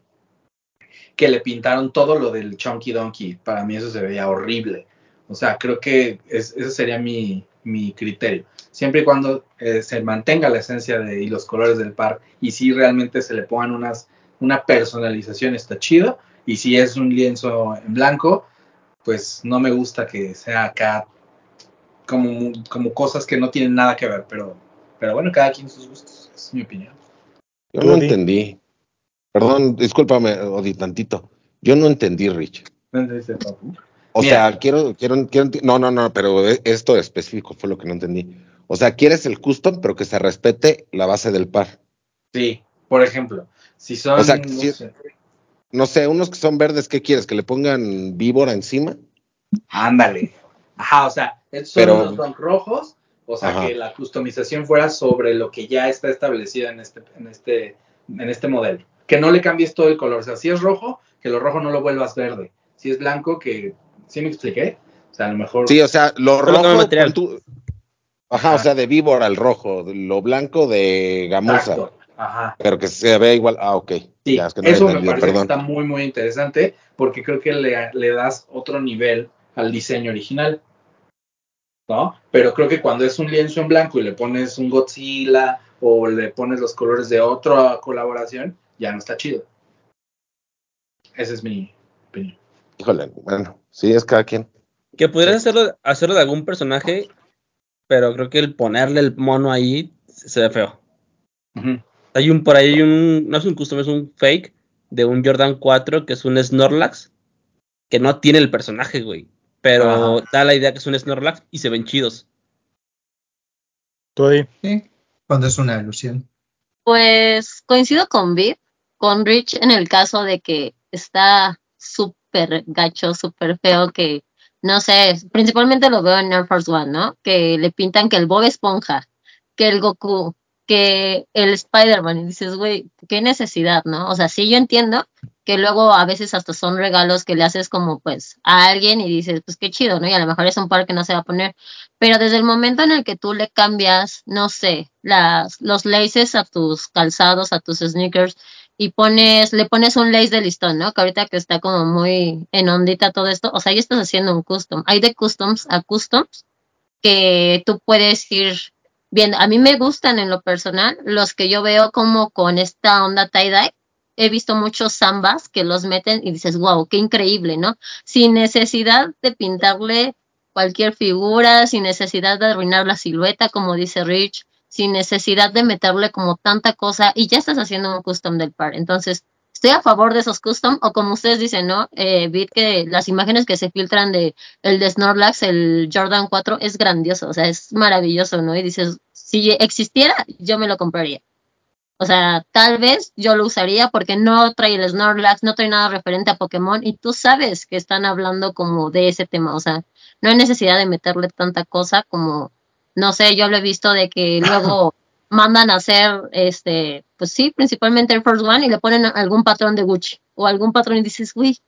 que le pintaron todo lo del Chunky Donkey. Para mí eso se veía horrible. O sea, creo que es- ese sería mi, mi criterio. Siempre y cuando eh, se mantenga la esencia de, y los colores del par y si realmente se le pongan unas, una personalización está chido. Y si es un lienzo en blanco, pues no me gusta que sea acá como, como cosas que no tienen nada que ver. Pero, pero bueno, cada quien sus gustos. Es mi opinión. Yo no Odi. entendí. Perdón, discúlpame, Odi, tantito. Yo no entendí, Rich. ¿No entendiste, papu? O Mira. sea, quiero, quiero, no, no, no, pero e- esto específico fue lo que no entendí. O sea, quieres el custom, pero que se respete la base del par. Sí, por ejemplo, si son... O sea, no si- sé, No sé, unos que son verdes, ¿qué quieres? ¿Que le pongan víbora encima? Ándale. Ajá, o sea, estos son Pero- unos dunk rojos, o sea, Ajá. que la customización fuera sobre lo que ya está establecido en este, en este, en este modelo. Que no le cambies todo el color. O sea, si es rojo, que lo rojo no lo vuelvas verde. Si es blanco, que. ¿Sí me expliqué? O sea, a lo mejor. Sí, o sea, lo rojo. material. tú- Ajá, o Ajá. sea, de víbora el rojo, lo blanco de gamuza, Exacto. Ajá. pero que se vea igual. Ah, ok. Sí, Ya, es que no eso me parece perdón. que está muy, muy interesante porque creo que le, le das otro nivel al diseño original. ¿No? Pero creo que cuando es un lienzo en blanco y le pones un Godzilla o le pones los colores de otra colaboración, ya no está chido. Esa es mi opinión. Híjole, bueno, sí, es cada quien. Que pudieras hacerlo, hacerlo de algún personaje, pero creo que el ponerle el mono ahí se ve feo. Ujú. Hay un por ahí un, no es un custom, es un fake de un Jordan 4 que es un Snorlax que no tiene el personaje, güey. Pero Ajá. da la idea que es un Snorlax y se ven chidos. tú ahí. Sí, cuando es una ilusión. Pues coincido con Viv, con Rich en el caso de que está súper gacho, súper feo, que no sé, principalmente lo veo en Air Force One, ¿no? Que le pintan que el Bob Esponja, que el Goku, que el Spider-Man, y dices, güey, qué necesidad, ¿no? O sea, sí yo entiendo que luego a veces hasta son regalos que le haces como pues a alguien y dices, pues qué chido, ¿no? Y a lo mejor es un par que no se va a poner, pero desde el momento en el que tú le cambias, no sé, las, los laces a tus calzados, a tus sneakers, y pones, le pones un lace de listón, ¿no? Que ahorita que está como muy en ondita todo esto, o sea, ya estás haciendo un custom. Hay de customs a customs que tú puedes ir bien, a mí me gustan en lo personal los que yo veo como con esta onda tie-dye. He visto muchos zambas que los meten y dices, wow, qué increíble, ¿no? Sin necesidad de pintarle cualquier figura, sin necesidad de arruinar la silueta, como dice Rich, sin necesidad de meterle como tanta cosa y ya estás haciendo un custom del par. Entonces, estoy a favor de esos custom o como ustedes dicen, ¿no? Eh, que las imágenes que se filtran de el de Snorlax, el Jordan 4, es grandioso, o sea, es maravilloso, ¿no? Y dices, si existiera, yo me lo compraría. O sea, tal vez yo lo usaría porque no trae el Snorlax, no trae nada referente a Pokémon y tú sabes que están hablando como de ese tema. O sea, no hay necesidad de meterle tanta cosa como, no sé, yo lo he visto de que luego mandan a hacer, este, pues sí, principalmente el First One y le ponen algún patrón de Gucci o algún patrón y dices, uy,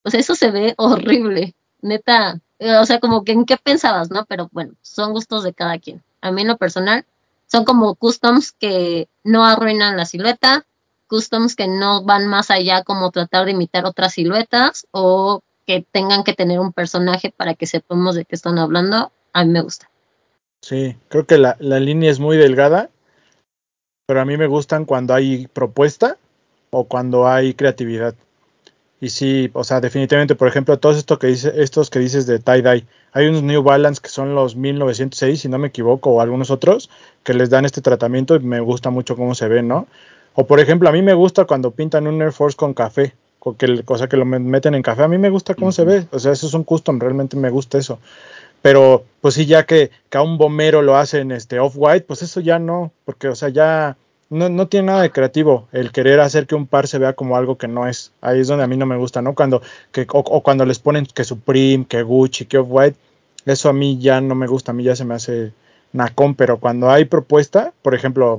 pues eso se ve horrible, neta. O sea, como que en qué pensabas, ¿no? Pero bueno, son gustos de cada quien. A mí en lo personal son como customs que no arruinan la silueta, customs que no van más allá como tratar de imitar otras siluetas o que tengan que tener un personaje para que sepamos de qué están hablando, a mí me gusta. Sí, creo que la, la línea es muy delgada, pero a mí me gustan cuando hay propuesta o cuando hay creatividad. Y sí, o sea, definitivamente, por ejemplo, todos estos que, dice, estos que dices de tie-dye, hay unos New Balance que son los 1906, si no me equivoco, o algunos otros que les dan este tratamiento y me gusta mucho cómo se ven, ¿no? O por ejemplo, a mí me gusta cuando pintan un Air Force con café, o que, cosa que lo meten en café, a mí me gusta cómo se ve, o sea, eso es un custom, realmente me gusta eso. Pero pues sí, ya que, que a un bombero lo hacen este off-white, pues eso ya no, porque o sea, ya no, no tiene nada de creativo el querer hacer que un par se vea como algo que no es. Ahí es donde a mí no me gusta, ¿no? Cuando, que, o, cuando les ponen que Supreme, que Gucci, que Off-White, eso a mí ya no me gusta, a mí ya se me hace nacón, pero cuando hay propuesta, por ejemplo,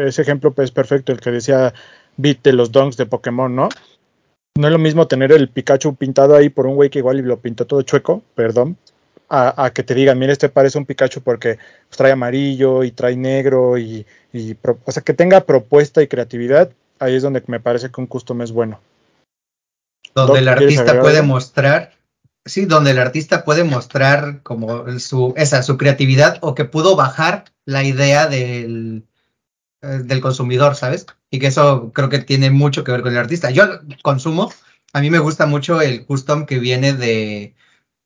ese ejemplo es perfecto, el que decía Beat de los donks de Pokémon, ¿no? No es lo mismo tener el Pikachu pintado ahí por un güey que igual lo pintó todo chueco, perdón, a, que te digan, mira, este parece un Pikachu porque trae amarillo y trae negro y, o sea, que tenga propuesta y creatividad, ahí es donde me parece que un custom es bueno. Donde el artista puede mostrar, sí, donde el artista puede mostrar como su, esa, su creatividad o que pudo bajar la idea del, eh, del consumidor, ¿sabes? Y que eso creo que tiene mucho que ver con el artista. Yo consumo, a mí me gusta mucho el custom que viene de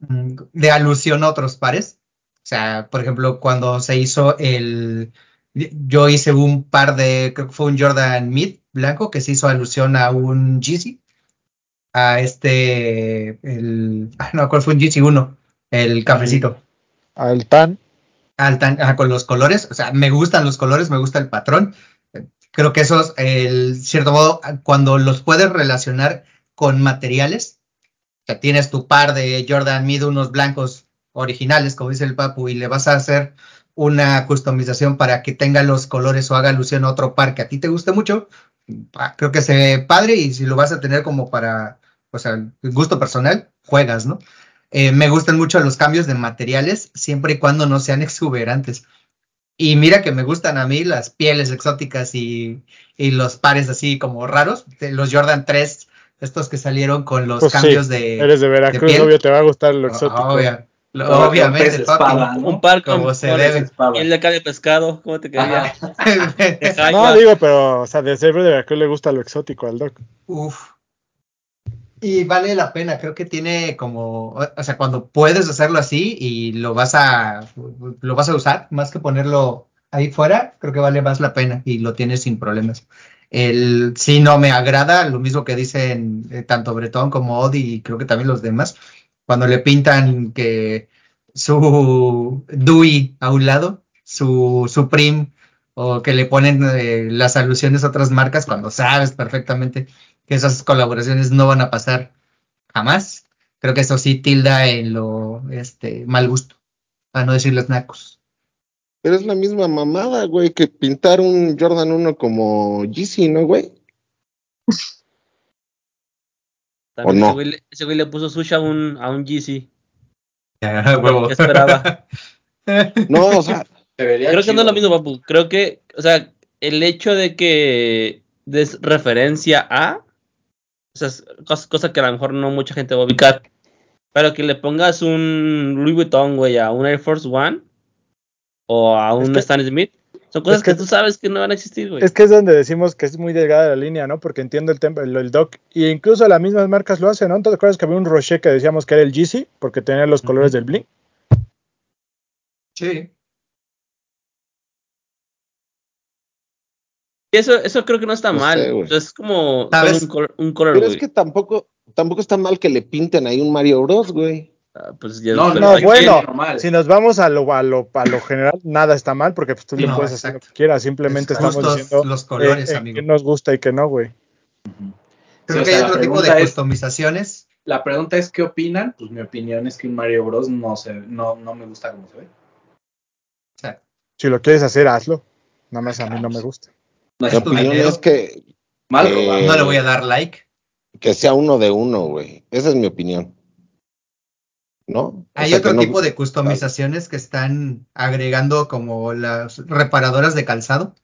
Mm, de alusión a otros pares. O sea, por ejemplo, cuando se hizo el. Yo hice un par de. Creo que fue un Jordan Mid blanco que se hizo alusión a un Yeezy. A este. El. No, ¿cuál fue un Yeezy 1? El cafecito. Al tan. Al tan. con los colores. O sea, me gustan los colores, me gusta el patrón. Creo que esos, el cierto modo, cuando los puedes relacionar con materiales, sea, tienes tu par de Jordan Mid, unos blancos originales, como dice el Papu, y le vas a hacer una customización para que tenga los colores o haga alusión a otro par que a ti te guste mucho, creo que se ve padre y si lo vas a tener como para, o sea, gusto personal, juegas, ¿no? Eh, me gustan mucho los cambios de materiales, siempre y cuando no sean exuberantes. Y mira que me gustan a mí las pieles exóticas y, y los pares así como raros. Los Jordan 3 estos que salieron con los pues cambios de. Eres de Veracruz, obvio, te va a gustar lo exótico. Obviamente, un par como se debe. Y el de acá de pescado, ¿cómo te quedaría? no, digo, pero, o sea, de ser de Veracruz le gusta lo exótico al Doc. Uf. Y vale la pena, creo que tiene como, o sea, cuando puedes hacerlo así y lo vas a, lo vas a usar, más que ponerlo ahí fuera, creo que vale más la pena y lo tienes sin problemas. El sí no me agrada, lo mismo que dicen eh, tanto Bretón como Odi y creo que también los demás, cuando le pintan que su Dewey a un lado, su Supreme, o que le ponen eh, las alusiones a otras marcas cuando sabes perfectamente que esas colaboraciones no van a pasar jamás. Creo que eso sí tilda en lo este, mal gusto, para no decirles nacos. Pero es la misma mamada, güey, que pintar un Jordan 1 como Yeezy, ¿no, güey? ¿O no? ese, güey, le puso sushi a un, a un Yeezy. ¿Qué esperaba? no, o sea. Creo que no es lo mismo, papu. Creo que, o sea, el hecho de que des referencia a, o sea, cosa, cosa que a lo mejor no mucha gente va a ubicar, pero que le pongas un Louis Vuitton, güey, a un Air Force One, o a un que- Stan Smith. Son cosas es que- que, tú sabes que no van a existir, güey. Es que es donde decimos que es muy delgada la línea, ¿no? Porque entiendo el, tem- el, el doc y incluso las mismas marcas lo hacen, ¿no? ¿Te acuerdas que había un Rocher que decíamos que era el GC porque tenía los colores del Blink? Sí. Y eso, eso creo que no está No mal. sé, es como un, color, un color, Pero es que tampoco, tampoco está mal que le pinten ahí un Mario Bros, güey. Ah, pues ya- No, No, bueno, que- si nos vamos a lo, a lo, a lo general, nada está mal porque pues, tú le No, puedes hacer lo que quieras, simplemente Es estamos diciendo los colores, eh, eh, amigo. qué nos gusta y qué no, güey. Creo Sí, o que sea, hay la otro tipo de pregunta es- customizaciones. La pregunta es ¿qué opinan? Pues mi opinión es que un Mario Bros no se no, no me gusta como se ve. O sea, Si lo quieres hacer, hazlo. Nada más a mí no me gusta. Mi opinión es que, mal Eh, no le voy a dar like. que sea uno de uno, güey. Esa es mi opinión. ¿No? O Hay sea, otro no- tipo de customizaciones que están agregando como las reparadoras de calzado,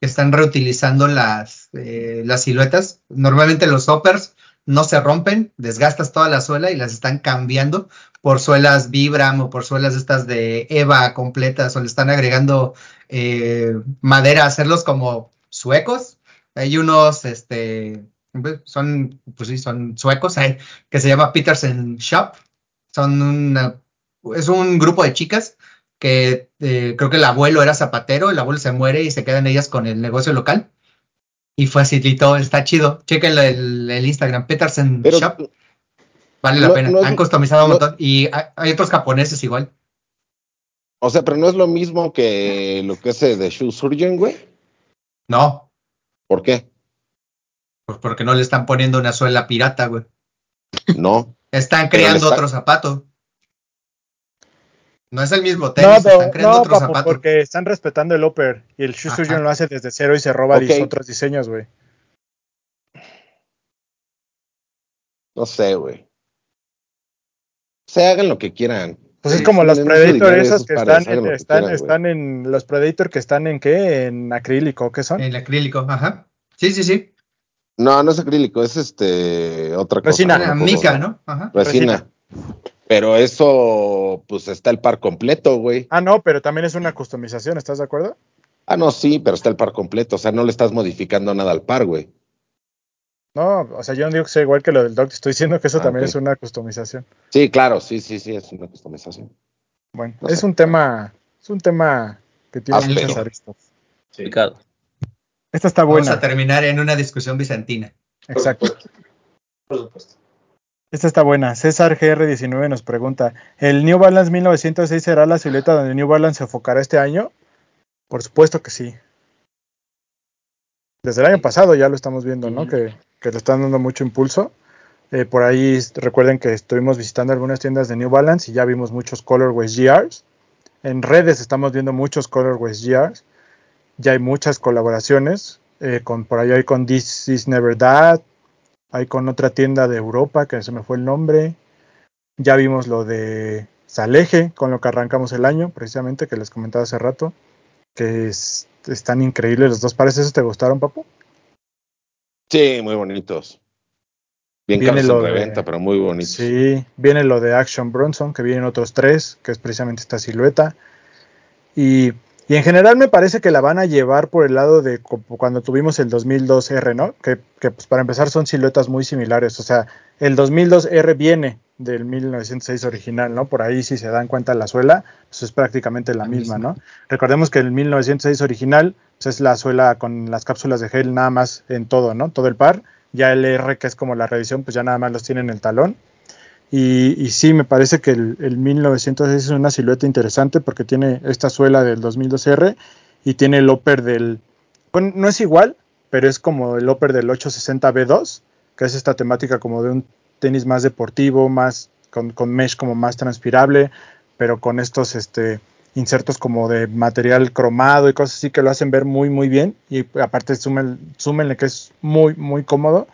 que están reutilizando las, eh, las siluetas. Normalmente los toppers no se rompen, desgastas toda la suela y las están cambiando por suelas Vibram o por suelas estas de Eva completas o le están agregando eh, madera, hacerlos como suecos. Hay unos, este, son, pues sí, son suecos, eh, que se llama Peterson Shop. Son una, es un grupo de chicas que eh, creo que el abuelo era zapatero, el abuelo se muere y se quedan ellas con el negocio local. Y facilitó, está chido. Chequen el, el Instagram, Peterson Pero, Shop, vale la no- pena. no es- Han customizado un montón. Y hay, hay otros japoneses igual. o sea, pero no es lo mismo que lo que es de Shoe Surgeon, güey. No, ¿Por qué? pues porque no le están poniendo una suela pirata, güey. No. Están creando está- otro zapato. No es el mismo No, tenis, pero- están creando no, otro papu, zapato. porque están respetando el upper y el. Surgeon lo hace desde cero y se roba otros diseños, güey. No sé, güey. Se hagan lo que quieran. Pues es como los Predator esos que están, en, que están, quieran, están en los Predator que están en qué, en acrílico, ¿qué son? El acrílico, ajá. Sí, sí, sí. No, no es acrílico, es este otra cosa. Resina. Era acuerdo. mica, ¿no? Ajá. Resina. Pero eso, pues está el par completo, güey. Ah, no, pero también es una customización, ¿estás de acuerdo? Ah, no, sí, pero está el par completo. O sea, no le estás modificando nada al par, güey. No, o sea, yo no digo que sea igual que lo del Doc, estoy diciendo que eso Ah, también es una customización. Sí, claro, sí, sí, sí, es una customización. Bueno, No es sé. un tema, es un tema que tiene muchas aristas. Sí, complicado. Esta está Vamos buena, a terminar en una discusión bizantina. por exacto. supuesto. Por supuesto. Esta está buena. César GR19 nos pregunta, ¿el New Balance 1906 será la silueta donde New Balance se enfocará este año? Por supuesto que sí. Desde el año pasado ya lo estamos viendo, ¿no? Que, que le están dando mucho impulso. Eh, por ahí recuerden que estuvimos visitando algunas tiendas de New Balance y ya vimos muchos Colorways GRs. En redes estamos viendo muchos Colorways GRs. Ya hay muchas colaboraciones. eh, con, por ahí hay con This Is Never That. Hay con otra tienda de Europa que se me fue el nombre. Ya vimos lo de Saleje, con lo que arrancamos el año, precisamente, que les comentaba hace rato. Que es- están increíbles los dos pares. ¿Esos te gustaron, papu? Sí, muy bonitos. Bien Viene caros lo en de- pero muy bonitos. Sí, viene lo de Action Bronson, que vienen otros tres, que es precisamente esta silueta. Y, y en general me parece que la van a llevar por el lado de cuando tuvimos el 2002R, ¿no? Que, que, pues para empezar son siluetas muy similares. O sea, el 2002R viene del 1906 original, ¿no? Por ahí si se dan cuenta la suela, pues es prácticamente la, La misma, misma. ¿no? Recordemos que el 1906 original pues es la suela con las cápsulas de gel nada más en todo, ¿no? Todo el par. Ya el R, que es como la reedición, pues ya nada más los tiene en el talón. Y, y sí, me parece que el, el 1906 es una silueta interesante porque tiene esta suela del 2002R y tiene el upper del... No es igual, pero es como el upper del 860B2, que es esta temática como de un tenis más deportivo, más con, con mesh como más transpirable, pero con estos este, insertos como de material cromado y cosas así que lo hacen ver muy muy bien y aparte súmenle, súmenle que es muy muy cómodo.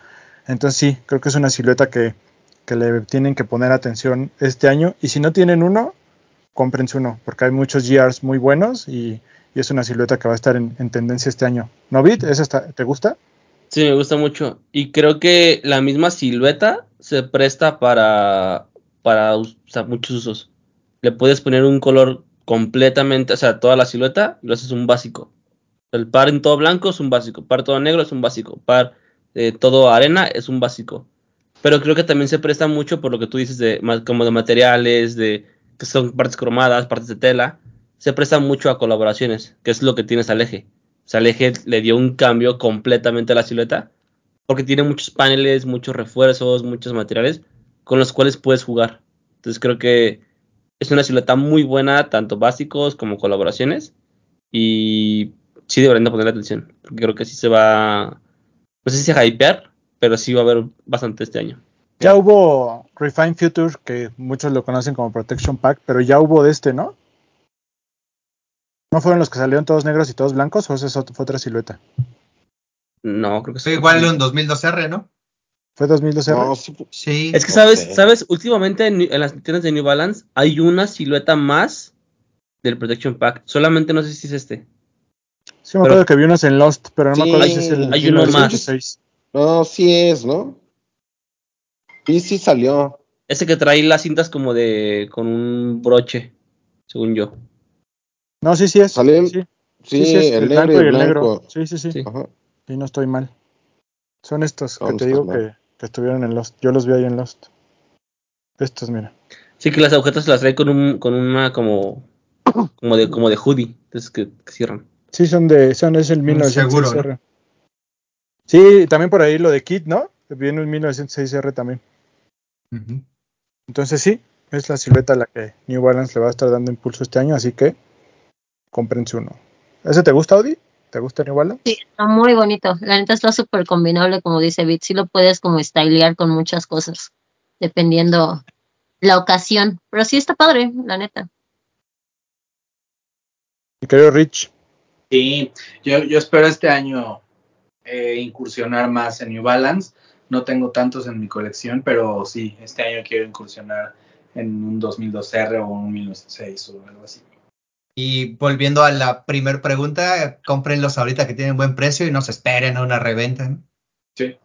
Entonces sí, creo que es una silueta que, que le tienen que poner atención este año y si no tienen uno, cómprense uno, porque hay muchos GRs muy buenos y, y es una silueta que va a estar en, en tendencia este año. ¿Novit? ¿Esa está, te gusta? Sí, me gusta mucho. Y creo que la misma silueta se presta para, para o muchos usos. Le puedes poner un color completamente, o sea, toda la silueta, lo haces un básico. El par en todo blanco es un básico, par todo negro es un básico, par eh, todo arena es un básico. Pero creo que también se presta mucho por lo que tú dices de como de materiales, de que son partes cromadas, partes de tela, se presta mucho a colaboraciones, que es lo que tiene Saleje. Saleje le dio un cambio completamente a la silueta, porque tiene muchos paneles, muchos refuerzos, muchos materiales con los cuales puedes jugar. Entonces creo que es una silueta muy buena, tanto básicos como colaboraciones. Y sí deberían de ponerle atención. Porque creo que sí se va. No sé si se hypear, pero sí va a haber bastante este año. Ya hubo Refine Future, que muchos lo conocen como Protection Pack, pero ya hubo de este, ¿no? ¿No fueron los que salieron todos negros y todos blancos o esa fue otra silueta? No, creo que sí. igual en 2012R, ¿no? ¿Fue 2012? No, sí, Sí. Es que sabes, sabes, últimamente en, en las tiendas de New Balance hay una silueta más del Protection Pack. Solamente no sé si es este. Sí, me Pero- acuerdo que vi unos en Lost, pero no Sí, me acuerdo si es el hay uno más. 1986. no, sí es, ¿no? Sí, sí salió. Ese que trae las cintas como de. con un broche, según yo. No, sí, sí es. Salió el- sí, Sí, sí, es el, el negro blanco y y el negro. Sí, sí, sí. Sí. Ajá. Sí, no estoy mal. Son estos que No, no te digo que, que estuvieron en Lost. Yo los vi ahí en Lost. Estos, mira. Sí, que las agujetas las trae con un, con una como. como de, como de hoodie. Entonces que, que cierran. Sí, son de. Son, es el Un 1906R. seguro, Sí, también por ahí lo de Kit, ¿no? Viene un 1906R también. Entonces sí, es la silueta a la que New Balance le va a estar dando impulso este año, así que cómprense uno. ¿Ese te gusta, Audi? ¿Te gusta New Balance? Sí, está muy bonito. La neta está súper combinable, como dice Bit. Sí lo puedes como stylear con muchas cosas, dependiendo la ocasión. Pero sí está padre, la neta. Mi querido Rich, Sí, yo, yo espero este año eh, incursionar más en New Balance. No tengo tantos en mi colección, pero sí, este año quiero incursionar en un 2002R o un 1906 o algo así. Y volviendo a la primera pregunta, cómprenlos ahorita que tienen buen precio y no se esperen a una reventa. ¿no? Sí.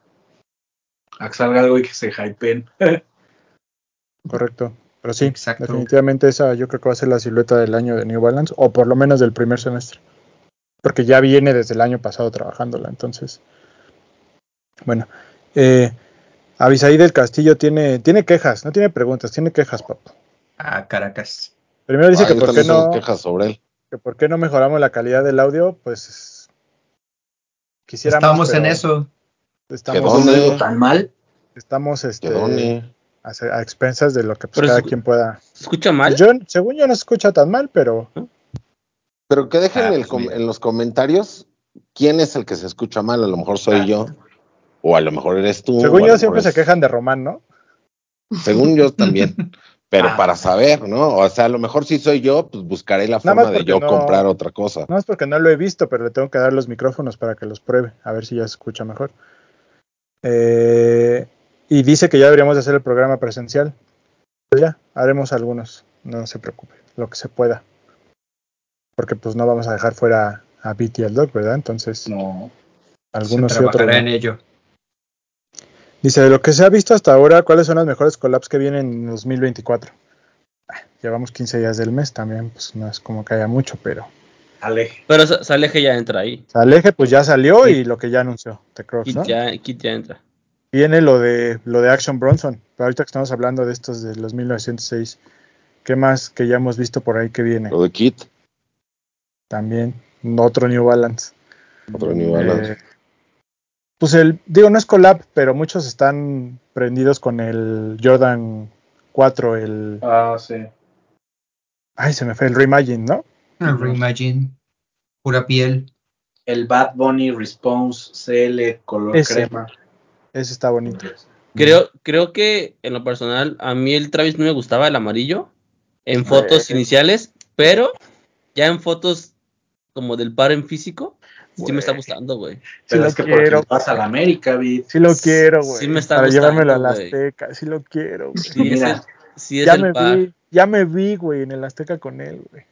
A que salga algo y que se hypeen. correcto. Pero sí, Exacto. definitivamente esa yo creo que va a ser la silueta del año de New Balance, o por lo menos del primer semestre. Porque ya viene desde el año pasado trabajándola, entonces. Bueno, eh, Avisaí del Castillo tiene, tiene quejas, no tiene preguntas, tiene quejas, papá. A Caracas. Primero dice Ah, que por qué no, quejas sobre él. que por qué no mejoramos la calidad del audio, pues quisiéramos. Estamos en eso. Estamos. ¿No tan mal? estamos este, a, a expensas de lo que pues, cada quien pueda. ¿Se escucha mal? Yo, según yo no se escucha tan mal, pero Pero que dejen Ah, el pues com- en los comentarios quién es el que se escucha mal. A lo mejor soy Ah. yo. O a lo mejor eres tú. según yo siempre se quejan de Román, ¿no? Según yo también. Pero Ah. para saber, ¿no? O sea, a lo mejor si soy yo, pues buscaré la forma de yo no- comprar otra cosa. No es porque no lo he visto, pero le tengo que dar los micrófonos para que los pruebe, a ver si ya se escucha mejor. Eh, y dice que ya deberíamos de hacer el programa presencial. Pues ya, haremos algunos, no se preocupe, lo que se pueda. Porque pues no vamos a dejar fuera a Beat y al Doc, ¿verdad? Entonces, No. algunos se y otros. en ello. Dice, de lo que se ha visto hasta ahora, ¿cuáles son las mejores collabs que vienen en 2024? Ah, Llevamos 15 días del mes también, pues no es como que haya mucho, pero... Aleje. Pero Sa- Saleje ya entra ahí. Saleje pues ya salió y lo que ya anunció, The Crocs, Kit ¿no? ya, Kit ya entra. Viene lo de lo de Action Bronson, pero ahorita que estamos hablando de estos de los 1906, ¿qué más que ya hemos visto por ahí que viene? Lo de Kit, También otro New Balance. otro New Balance. Eh, pues el, digo, no es collab, pero muchos están prendidos con el Jordan 4, el, Ah, sí. ay, se me fue, el Reimagine, ¿no? Ah, Reimagine. Pura piel. El Bad Bunny Response CL color Ese. crema. Ese está bonito. Creo, creo que en lo personal, a mí el Travis no me gustaba el amarillo en fotos Eh. iniciales, pero ya en fotos como del par en físico, sí me está gustando, güey. Sí Pero lo es que quiero, vas a la América, Vid. sí lo quiero, güey. Sí me está Para gustando, llevármelo a la güey. Azteca, sí lo quiero, güey. Sí es Mira. el, sí es ya el me par. vi, ya me vi, güey, en el Azteca con él, güey.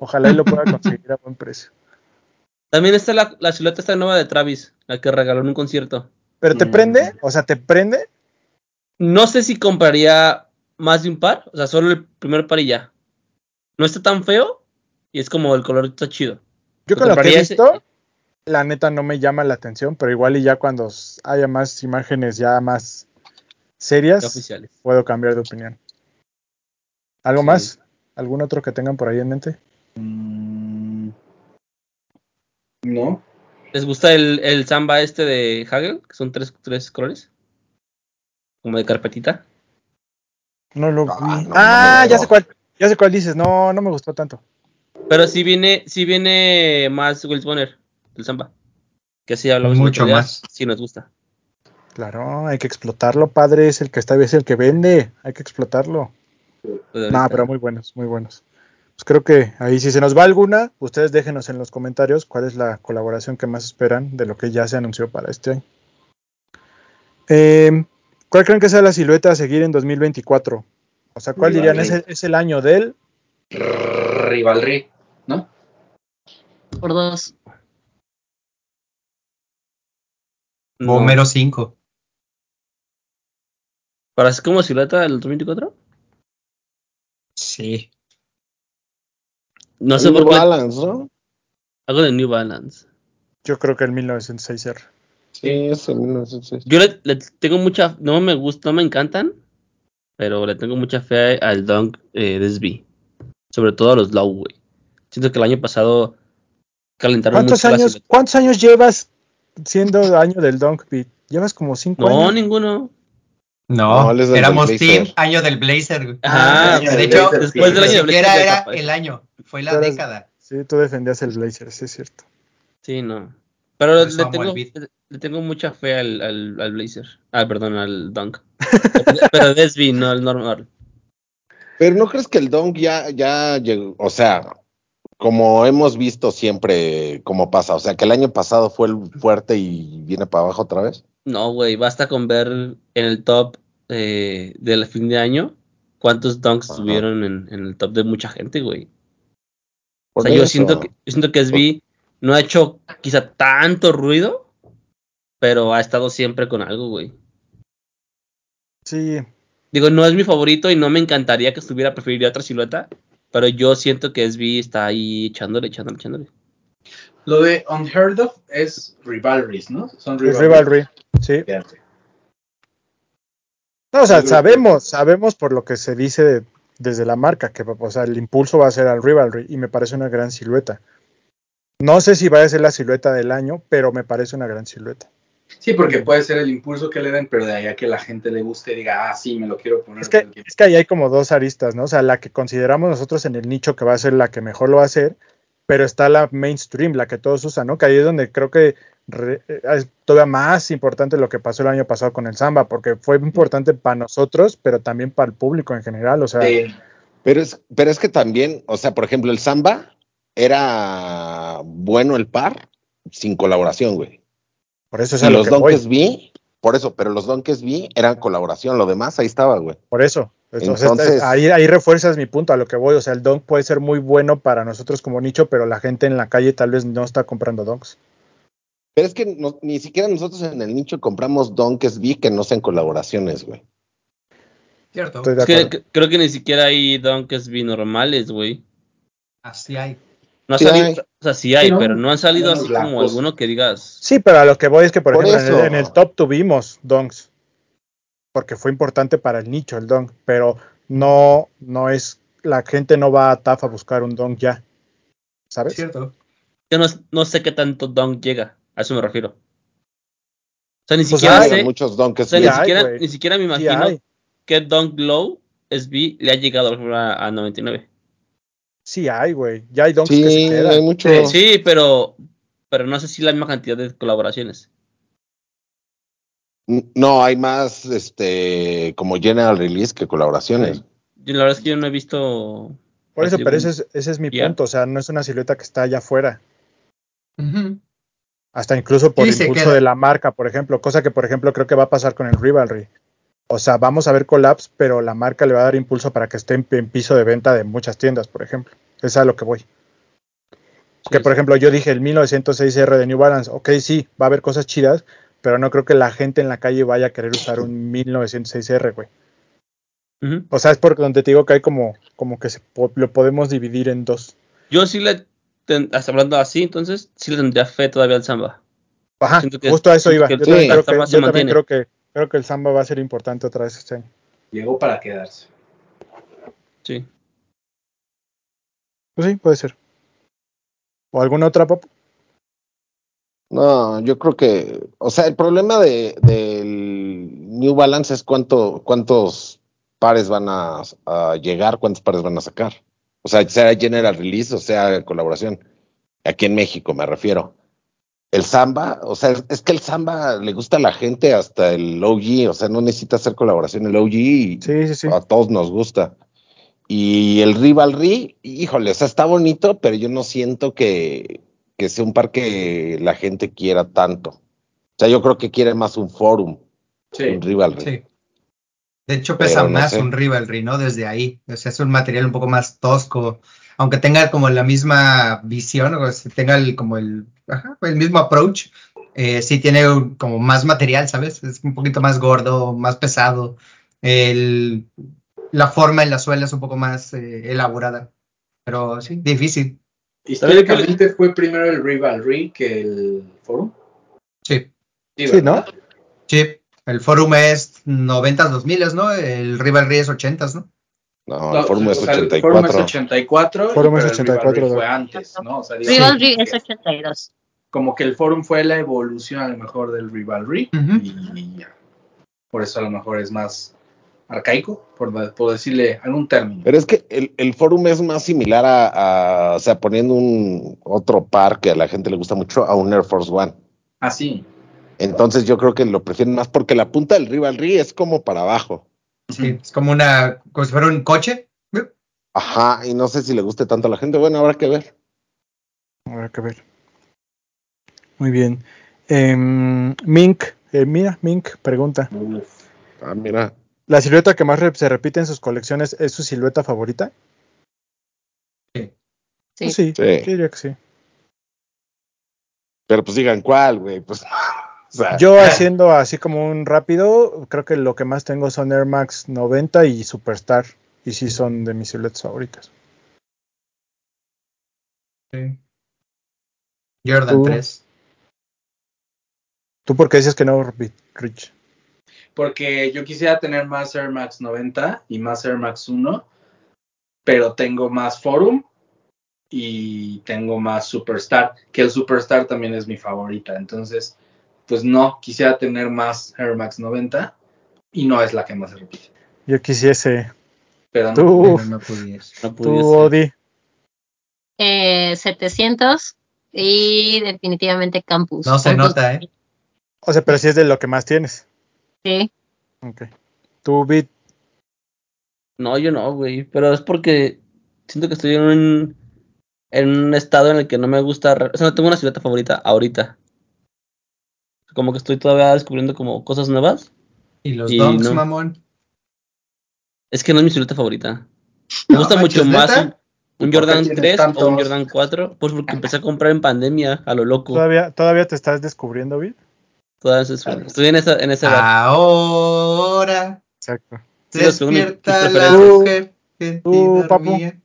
Ojalá y lo pueda conseguir a buen precio. También está la, la silueta esta nueva de Travis, la que regaló en un concierto. Pero te Mm. prende, o sea, te prende. No sé si compraría más de un par, o sea, solo el primer par y ya. No está tan feo, Y es como el color está chido. Yo ¿Te con lo que he visto, la neta no me llama la atención, pero igual y ya cuando haya más imágenes ya más serias, Oficiales. puedo cambiar de opinión. ¿Algo Sí. más? ¿Algún otro que tengan por ahí en mente? Mm, no. ¿Les gusta el, el samba este de Hagel? Que son tres, tres colores. Como de carpetita. No lo vi. Ah, no, ah, no ya sé cuál. Ya sé cuál dices. No, no me gustó tanto. Pero sí viene, sí viene más Will Bonner, el samba. Que sí hablamos Mucho más. Sí nos gusta. Claro, hay que explotarlo, padre. Es el que está, es el que vende. Hay que explotarlo. Pues No, pero muy buenos, muy buenos. Pues creo que ahí si se nos va alguna, ustedes déjenos en los comentarios cuál es la colaboración que más esperan de lo que ya se anunció para este año. Eh, ¿Cuál creen que sea la silueta a seguir en 2024? O sea, ¿cuál dirían? ¿Es el, es el año del? Rivalry. Por dos. No. Homero 5. ¿Para ser como silueta del 2024? Sí. No sé New por qué. Balance, ¿no? Algo de New Balance. Yo creo que el 1906R. Sí, es el 1906. Yo le, le tengo mucha. No me gusta, no me encantan. Pero le tengo mucha fe al Dunk eh, de SB. Sobre todo a los Low, güey. Siento que el año pasado calentaron ¿Cuántos años. ¿Cuántos años llevas siendo año del Dunk Beat? Llevas como cinco No, años. ninguno. No, No, es del éramos team año del Blazer. año de hecho, Blazer, después sí. del año Blazer era el año, fue la década. Sí, tú defendías el Blazer, sí es cierto. Sí, no. Pero le tengo, le, mucha fe al, al, al Blazer. Ah, perdón, al Dunk. pero de SB, no al normal. Pero ¿no crees que el Dunk ya, ya llegó? O sea, como hemos visto siempre cómo pasa. O sea, que el año pasado fue el fuerte y viene para abajo otra vez. No, güey, basta con ver en el top eh, del fin de año cuántos dunks Ajá. estuvieron en, en el top de mucha gente, güey. O Por sea, yo eso. siento que, yo siento que SB no ha hecho quizá tanto ruido, pero ha estado siempre con algo, güey. Sí, Digo, no es mi favorito y no me encantaría que estuviera, preferiría otra silueta, pero yo siento que SB está ahí echándole, echándole, echándole. Lo de Unheard of es Rivalries, ¿no? Son es Rivalry. Sí. Fíjate. No, o sea, sabemos, sabemos por lo que se dice desde la marca, que o sea, el impulso va a ser al Rivalry y me parece una gran silueta. No sé si va a ser la silueta del año, pero me parece una gran silueta. Sí, porque puede ser el impulso que le den, pero de ahí a que la gente le guste y diga, ah, sí, me lo quiero poner. Es que, es ahí hay como dos aristas, ¿no? O sea, la que consideramos nosotros en el nicho que va a ser la que mejor lo va a hacer, pero está la mainstream, la que todos usan, ¿no? Que ahí es donde creo que re- eh, es todavía más importante lo que pasó el año pasado con el Samba, porque fue importante para nosotros, pero también para el público en general, o sea, Sí. Pero es, pero es que también, o sea, por ejemplo, el Samba era bueno el par sin colaboración, güey. Por eso es Y a lo los que voy. Donkeys vi, por eso, pero los Donkeys vi eran colaboración, lo demás ahí estaba, güey. Por eso. Entonces, Entonces- ahí, ahí refuerzas mi punto a lo que voy. O sea, el donk puede ser muy bueno para nosotros como nicho, pero la gente en la calle tal vez no está comprando donks. Pero es que no- ni siquiera nosotros en el nicho compramos Donkeys vi que no sean colaboraciones, güey. Cierto. Es que, creo que ni siquiera hay dunks SB normales, güey. Así hay. No ha Sí salido. O sea, sí hay, Sí, ¿no? pero no han salido así como alguno que digas. Sí, pero a lo que voy es que, por, Por ejemplo, en el, en el top tuvimos donks, porque fue importante para el nicho el donk, pero no, no es, la gente no va a TAF a buscar un donk ya, ¿sabes? Cierto. Yo no, no sé qué tanto dunk llega, a eso me refiero. O sea, ni Pues siquiera hay sé, muchos o sea, ni, hay, siquiera, ni siquiera me imagino qué dunk low SB le ha llegado a, a 99. Sí hay, güey, ya hay donks Sí, que se quedan. hay mucho. Sí, sí, pero, pero no sé si la misma cantidad de colaboraciones. No, hay más, este, como general release que colaboraciones. Yo, la verdad es que yo no he visto. Por eso, pero un- ese es, ese es mi punto, o sea, no es una silueta que está allá afuera. Hasta incluso por Sí, impulso queda. de la marca, por ejemplo, cosa que por ejemplo creo que va a pasar con el Rivalry. O sea, vamos a ver collabs, pero la marca le va a dar impulso para que esté en, en piso de venta de muchas tiendas, por ejemplo. Es a lo que voy. que Sí, por sí. ejemplo yo dije el 1906R de New Balance, ok, sí, va a haber cosas chidas, pero no creo que la gente en la calle vaya a querer usar un 1906R, güey. O sea, es porque donde te digo que hay como, como que se po- lo podemos dividir en dos. Yo sí le, hasta hablando así, entonces, sí le tendría fe todavía al Samba. Ajá, que- justo a eso iba. Yo también, creo que, yo también creo que creo que el Samba va a ser importante otra vez este año. Llegó para quedarse. Sí. Pues sí, puede ser. ¿O alguna otra, Papu? No, yo creo que, o sea, el problema de, del New Balance es cuánto, cuántos pares van a, a llegar, cuántos pares van a sacar. O sea, sea general release o sea colaboración. Aquí en México me refiero. El samba, o sea, es, que el samba le gusta a la gente hasta el OG, o sea, no necesita hacer colaboración el OG y Sí, sí, sí. a todos nos gusta. Y el Rivalry, híjole, o sea, está bonito, pero yo no siento que, que sea un par que la gente quiera tanto. O sea, yo creo que quiere más un forum, Sí. un Rivalry. Sí. De hecho, pesa Pero no más sé. un Rivalry, ¿no? Desde ahí. O sea, es un material un poco más tosco. Aunque tenga como la misma visión, o sea, tenga el, como el, ajá, el mismo approach, eh, sí tiene un- como más material, ¿sabes? Es un poquito más gordo, más pesado. El, la forma en la suela es un poco más eh, elaborada. Pero sí, difícil. Históricamente fue primero el Rivalry que el Forum. Sí. Sí, ¿no? ¿verdad? Sí. El Forum es 90s, 2000 ¿no? El Rivalry es 80s, ¿no? No, No, el forum es o sea, el Forum es 84. 84. y- Forum es pero el 84, Rivalry fue ¿no? antes, ¿no? O sea, Rivalry es 82. Como que el Forum fue la evolución a lo mejor del Rivalry y ya. Por eso a lo mejor es más arcaico, por, por decirle algún término. Pero es que el, el forum es más similar a, a, o sea, poniendo un otro par que a la gente le gusta mucho, a un Air Force One. Así. Entonces yo creo que lo prefieren más porque la punta del Rivalry es como para abajo. Sí, es como una, como si fuera un coche. Ajá, y no sé si le guste tanto a la gente. Bueno, habrá que ver. Habrá que ver. Muy bien. Em, Mink, eh, mira, Mink pregunta. Uf. Ah, mira. ¿La silueta que más re- se repite en sus colecciones es su silueta favorita? Sí. Sí, Sí. yo diría que sí. Pero pues digan cuál, güey. Pues, o sea, Yo haciendo así como un rápido, creo que lo que más tengo son Air Max 90 y Superstar. Y sí son de mis siluetas favoritas. Jordan Tú. 3. ¿Tú por qué dices que no, Ri- Rich? Porque yo quisiera tener más Air Max 90 y más Air Max 1, pero tengo más Forum y tengo más Superstar, que el Superstar también es mi favorita. Entonces, pues no, quisiera tener más Air Max 90 y no es la que más se repite. Yo quisiese. Pero no. Tú, no pudiese. No tú. Odi. Eh, 700 y definitivamente Campus. No se Campus, nota, ¿eh? O sea, pero sí es de lo que más tienes. Sí. Ok. Tú, Bit. No, yo no, güey. Pero es porque siento que estoy en un, en un estado en el que no me gusta. O sea, no tengo una silueta favorita ahorita. Como que estoy todavía descubriendo como cosas nuevas. Y los Y donks, no. mamón. Es que no es mi silueta favorita. Me No gusta mucho más un, un ¿Por qué Jordan tienes 3 o un? Jordan 4. Pues porque empecé a comprar en pandemia, a lo loco. ¿Todavía, ¿Todavía te estás descubriendo, Bit? Todas esas- estoy en esa, en esa edad. Ah. Ahora Exacto. Despierta la mujer que dormía.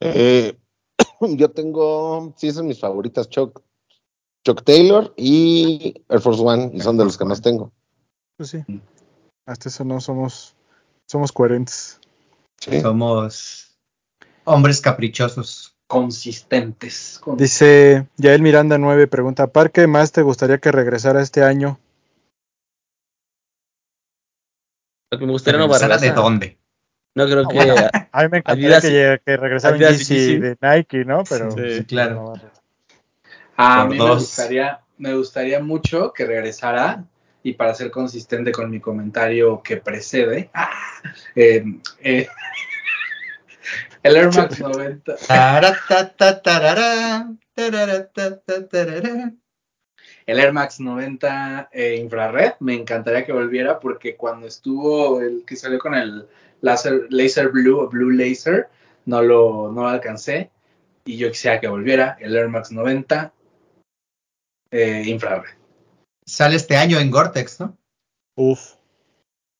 eh, yo tengo, sí, son mis favoritas, Chuck, Chuck Taylor y Air Force One, y son de los que más tengo. Pues sí. Hasta eso no somos, somos coherentes. Sí. Somos hombres caprichosos. Consistentes. Con- Dice Yael Miranda 9, pregunta, ¿par qué más te gustaría que regresara este año? Lo que me gustaría no ¿Regresara regresa. de dónde? No creo que. bueno. A mí me encantaría Adidas que, que regresara un Adidas Yeezy. de Nike, ¿no? Pero Sí, Sí, claro. A mí me gustaría, me gustaría mucho que regresara y para ser consistente con mi comentario que precede, ah, eh, eh, el Air Max 90, Taratatarara, taratatarara. el Air Max 90 eh, infrared, me encantaría que volviera porque cuando estuvo el que salió con el laser, laser blue o blue laser, no lo, no lo alcancé y yo quisiera que volviera el Air Max 90 eh, infrared. Sale este año en Gore-Tex, ¿no? Uf.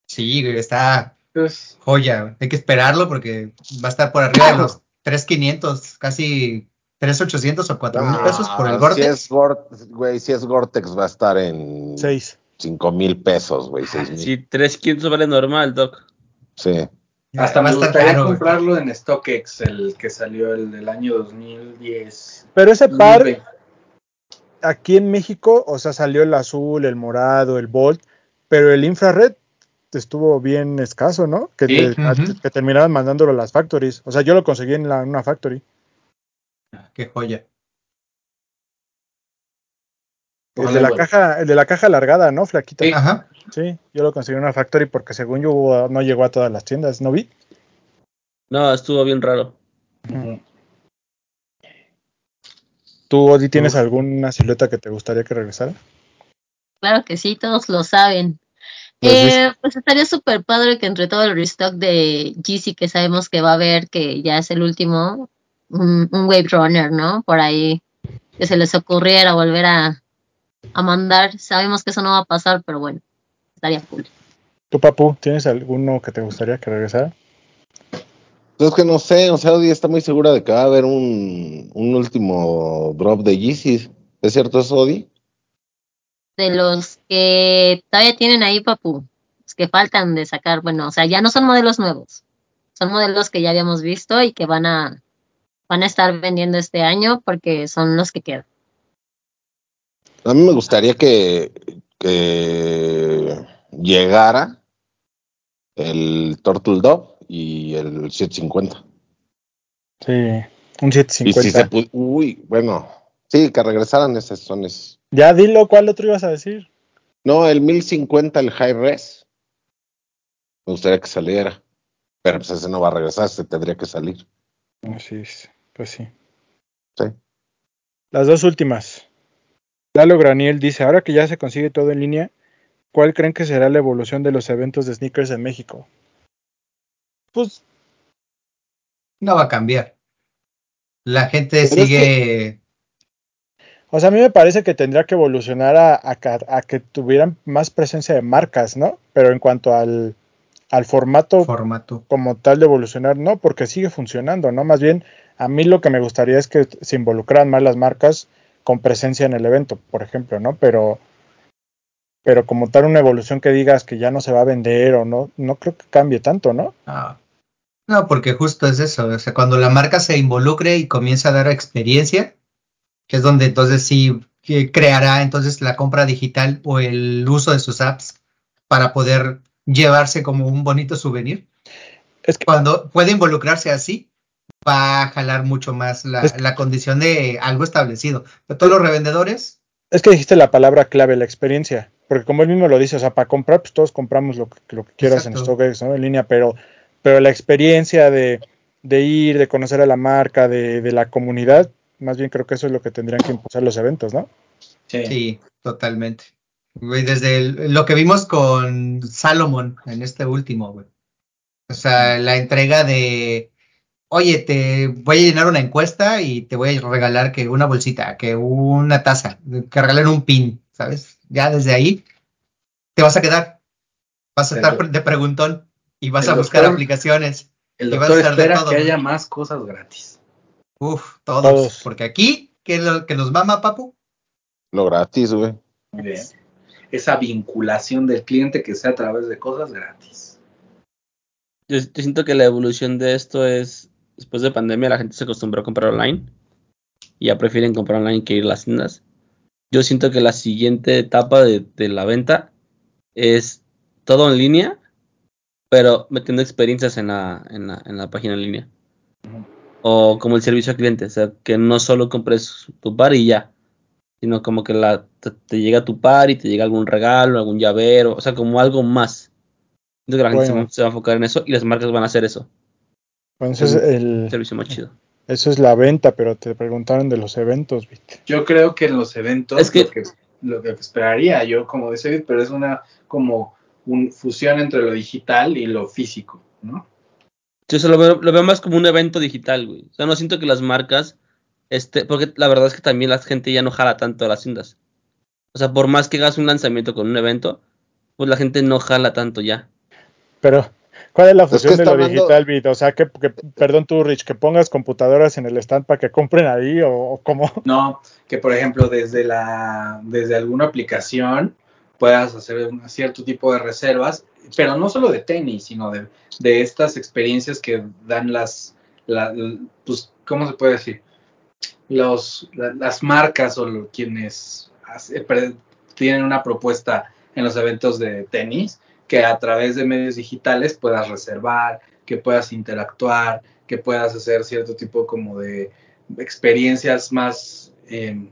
Sí, está Pues, joya. Hay que esperarlo porque va a estar por arriba de los 3.500, casi 3.800 o 4.000 Ah, pesos por el Si Gore-Tex. es güey, si es Gore-Tex va a estar en 6. 5 mil pesos, güey, 6 mil. Si 3.500 vale normal, Doc. Sí. Hasta estar gustaría caro, güey. comprarlo en StockX, el que salió el del año 2010. Pero ese par, 2020. aquí en México, o sea, salió el azul, el morado, el Bolt, pero el infrared estuvo bien escaso, ¿no? Que, Sí, te- que terminaban mandándolo a las factories. O sea, yo lo conseguí en la- en una factory. Qué joya. El Ojalá de, la igual. caja, el de la caja alargada, ¿no? Flaquita. Sí. Ajá. Sí, yo lo conseguí en una factory porque según yo no llegó a todas las tiendas, ¿no vi? No, estuvo bien raro. ¿Tú, Odi, tienes Uf. alguna silueta que te gustaría que regresara? Claro que sí, todos lo saben. Eh, pues estaría súper padre que entre todo el restock de GC que sabemos que va a haber, que ya es el último, un, un Wave Runner, ¿no? Por ahí, que se les ocurriera volver a, a mandar. Sabemos que eso no va a pasar, pero bueno, estaría cool. ¿Tú, Papu, tienes alguno que te gustaría que regresara? Pues es que no sé, o sea, Odi está muy segura de que va a haber un, un último drop de Yeezys. ¿Es cierto eso, Odi? De los que todavía tienen ahí, papu, los que faltan de sacar, bueno, o sea, ya no son modelos nuevos, son modelos que ya habíamos visto y que van a, van a estar vendiendo este año porque son los que quedan. A mí me gustaría que, que llegara el Turtle Dove y el 750. Sí, un Y si 750. se pu- uy, bueno, sí, que regresaran esas zonas. Ya dilo, ¿cuál otro ibas a decir? No, el 1050, el High Res. Me gustaría que saliera. Pero pues ese no va a regresar, se tendría que salir. Así es, pues sí. Sí. Las dos últimas. Lalo Graniel dice, ahora que ya se consigue todo en línea, ¿cuál creen que será la evolución de los eventos de sneakers en México? Pues No va a cambiar. La gente Pero es sigue. O sea, a mí me parece que tendría que evolucionar a, a ca- a que tuvieran más presencia de marcas, ¿no? Pero en cuanto al, al formato formato. como tal de evolucionar, no, porque sigue funcionando, ¿no? Más bien, a mí lo que me gustaría es que se involucraran más las marcas con presencia en el evento, por ejemplo, ¿no? Pero, pero como tal una evolución que digas que ya no se va a vender o no, no creo que cambie tanto, ¿no? Ah. No, porque justo es eso. O sea, cuando la marca se involucre y comienza a dar experiencia, que es donde entonces sí que creará entonces la compra digital o el uso de sus apps para poder llevarse como un bonito souvenir. Es que Cuando puede involucrarse así, va a jalar mucho más la, Es- la condición de algo establecido. Pero todos los revendedores, Es que dijiste la palabra clave, la experiencia. Porque como él mismo lo dice, o sea, para comprar, pues todos compramos lo que, lo que quieras en. StockX, ¿no? En línea, pero, pero la experiencia de, de ir, de conocer a la marca, de, de la comunidad, más bien creo que eso es lo que tendrían que impulsar los eventos, ¿no? Sí. sí, totalmente. Güey, desde el- lo que vimos con Salomon en este último, güey. O sea, la entrega de, oye, te voy a llenar una encuesta y te voy a regalar que una bolsita, que una taza, que regalen un pin, ¿sabes? Ya desde ahí te vas a quedar. Vas a estar de preguntón y vas el a buscar doctor- aplicaciones. El Y va a doctor de espera todo, que haya más cosas gratis. Uf, todos. Todos. Porque aquí, ¿qué es lo que nos mama, papu? Lo gratis, güey. Muy bien. Esa vinculación del cliente que sea a través de cosas gratis. Yo, yo siento que la evolución de esto es, después de pandemia la gente se acostumbró a comprar online y ya prefieren comprar online que ir a las tiendas. Yo siento que la siguiente etapa de, de la venta es todo en línea, pero metiendo experiencias en la, en la, en la página en línea. Ujú. O como el servicio al cliente, o sea, que no solo compres tu par y ya, sino como que la, te, te llega tu par y te llega algún regalo, algún llavero, o sea, como algo más. Entonces que la gente se va- se va a enfocar en eso y las marcas van a hacer eso. Bueno, eso es, el, servicio más chido. eso es la venta, pero te preguntaron de los eventos, ¿viste? Yo creo que en los eventos Es que- lo, que, lo que esperaría yo como ese, pero es una como un fusión entre lo digital y lo físico, ¿no? Yo eso lo veo, lo veo más como un evento digital, güey. O sea, no siento que las marcas, este, porque la verdad es que también la gente ya no jala tanto a las tiendas. O sea, por más que hagas un lanzamiento con un evento, pues la gente no jala tanto ya. Pero ¿Cuál es la Es que función de lo hablando- digital, Bit? O sea, que, que- perdón tú, Rich, que pongas computadoras en el stand para que compren ahí o, o cómo. No, que por ejemplo desde la desde alguna aplicación puedas hacer un cierto tipo de reservas, pero no solo de tenis, sino de, de estas experiencias que dan las, la- pues, ¿cómo se puede decir? Los, la- las marcas o quienes tienen una propuesta en los eventos de tenis, que a través de medios digitales puedas reservar, que puedas interactuar, que puedas hacer cierto tipo como de experiencias más eh,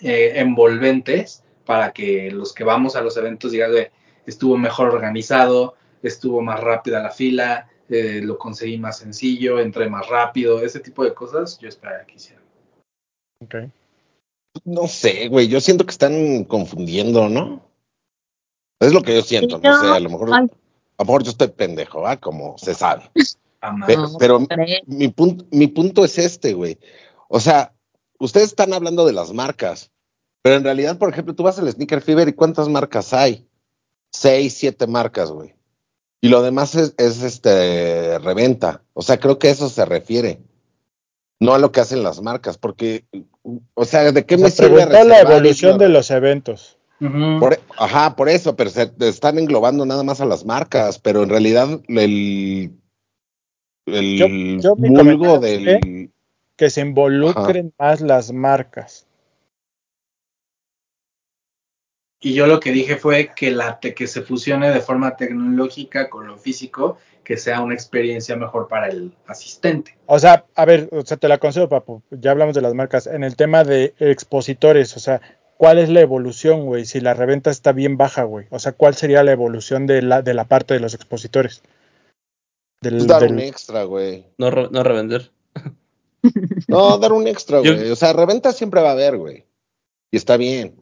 eh, envolventes para que los que vamos a los eventos digan, "Güey, estuvo mejor organizado, estuvo más rápida la fila, eh, lo conseguí más sencillo, entré más rápido, ese tipo de cosas yo esperaría que hicieran. Ok. No sé, güey, yo siento que están confundiendo, ¿no? Es lo que yo siento, no sé, a lo mejor, a lo mejor yo estoy pendejo, ¿ah? Como se sabe. Pero mi punto, mi punto es este, güey. O sea, ustedes están hablando de las marcas, pero en realidad, por ejemplo, tú vas al Sneaker Fever y ¿cuántas marcas hay? Seis, siete marcas, güey. Y lo demás es, es, este reventa. O sea, creo que a eso se refiere. No a lo que hacen las marcas, porque, o sea, ¿de qué O me sirve la evolución de los eventos. Por- ajá, por eso, pero se están englobando nada más a las marcas, pero en realidad el, el Yo- vulgo del... Que se involucren más las marcas. Y yo lo que dije fue que, la te- que se fusione de forma tecnológica con lo físico, que sea una experiencia mejor para el asistente. O sea, a ver, o sea, te la concedo, papu. Ya hablamos de las marcas. En el tema de expositores, o sea, ¿cuál es la evolución, güey? Si la reventa está bien baja, güey. O sea, ¿cuál sería la evolución de la, de la parte de los expositores? Del, Pues dar del- un extra, güey. No, re- no revender. No, dar un extra, güey. O sea, reventa siempre va a haber, güey. Y está bien.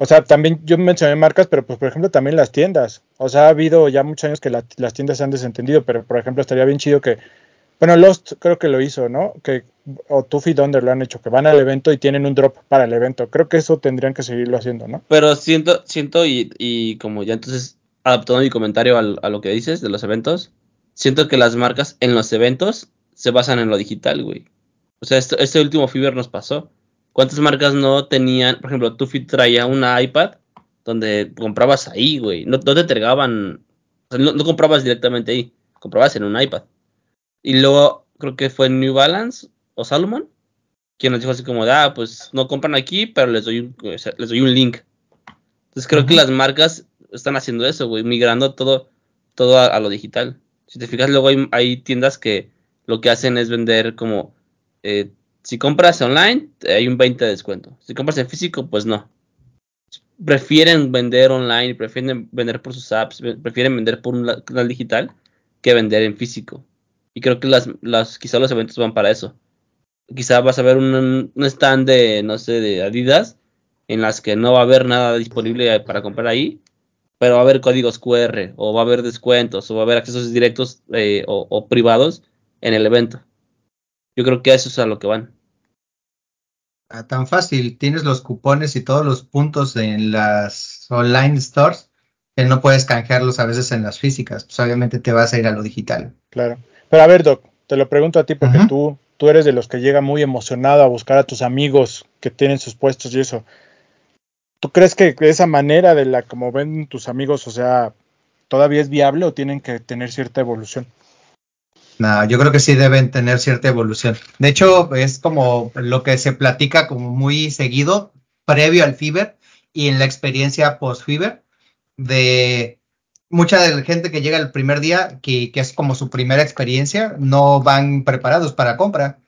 O sea, también yo mencioné marcas, pero pues por ejemplo también las tiendas. O sea, ha habido ya muchos años que la- las tiendas se han desentendido, pero por ejemplo estaría bien chido que, bueno, Lost creo que lo hizo, ¿no? Que, o Tuffy Donder lo han hecho, que van al evento y tienen un drop para el evento. Creo que eso tendrían que seguirlo haciendo, ¿no? Pero siento, siento y, y como ya entonces adaptando mi comentario al- a lo que dices de los eventos, siento que las marcas en los eventos se basan en lo digital, güey. O sea, esto, este último Fever nos pasó. ¿Cuántas marcas no tenían, por ejemplo, Tufi traía una iPad donde comprabas ahí, güey? No, no te entregaban, o sea, no, no comprabas directamente ahí, comprabas en un iPad. Y luego creo que fue New Balance o Salomon quien nos dijo así como, ah, pues no compran aquí, pero les doy un, o sea, les doy un link. Entonces creo que las marcas están haciendo eso, güey, migrando todo, todo a, a lo digital. Si te fijas, luego hay, hay tiendas que lo que hacen es vender como, eh, si compras online, hay un 20 de descuento. Si compras en físico, pues no. Prefieren vender online, prefieren vender por sus apps, prefieren vender por un canal digital que vender en físico. Y creo que las, las, quizá los eventos van para eso. Quizá vas a ver un, un stand de, no sé, de Adidas, en las que no va a haber nada disponible para comprar ahí, pero va a haber códigos QR, o va a haber descuentos, o va a haber accesos directos eh, o, o privados en el evento. Yo creo que eso es a lo que van. Ah, tan fácil, tienes los cupones y todos los puntos en las online stores que no puedes canjearlos a veces en las físicas. Pues obviamente te vas a ir a lo digital. Claro. Pero a ver, Doc, te lo pregunto a ti porque tú, tú eres de los que llega muy emocionado a buscar a tus amigos que tienen sus puestos y eso. ¿Tú crees que esa manera de la como ven tus amigos, o sea, todavía es viable o tienen que tener cierta evolución? No, yo creo que sí deben tener cierta evolución. De hecho, es como lo que se platica como muy seguido previo al Fever y en la experiencia post-Fever de mucha de la gente que llega el primer día, que, que es como su primera experiencia, no van preparados para compra.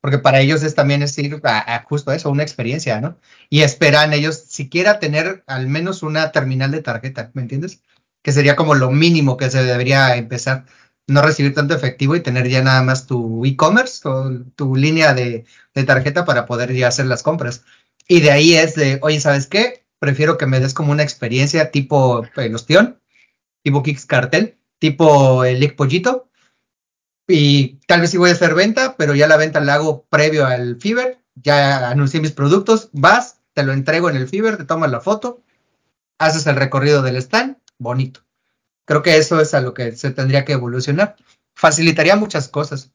Porque para ellos es también es ir a justo eso, una experiencia, ¿no? Y esperan ellos siquiera tener al menos una terminal de tarjeta, ¿me entiendes? Que sería como lo mínimo que se debería empezar no recibir tanto efectivo y tener ya nada más tu e-commerce o tu línea de, tarjeta para poder ya hacer las compras. Y de ahí es de, oye, ¿sabes qué? Prefiero que me des como una experiencia tipo el tipo Kicks Cartel, tipo el Pollito. Y tal vez sí voy a hacer venta, pero ya la venta la hago previo al Fiverr. Ya anuncié mis productos, vas, te lo entrego en el Fiverr, te tomas la foto, haces el recorrido del stand, bonito Creo que eso es a lo que se tendría que evolucionar. Facilitaría muchas cosas,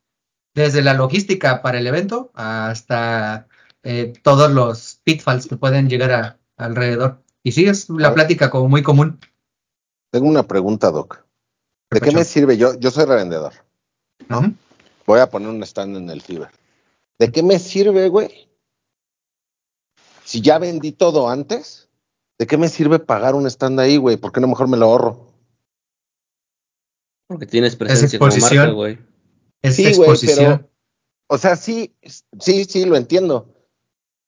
desde la logística para el evento hasta eh, todos los pitfalls que pueden llegar a, alrededor. Y sí, es la plática como muy común. Tengo una pregunta, Doc. ¿De qué me sirve? Yo, yo soy revendedor. ¿no? Voy a poner un stand en el Fiber. ¿De qué me sirve, güey? Si ya vendí todo antes, ¿de qué me sirve pagar un stand ahí, güey? ¿Por qué no mejor me lo ahorro? Porque tienes presencia como exposición. marca, güey. Es Sí, güey, pero- O sea, sí, sí, sí, lo entiendo.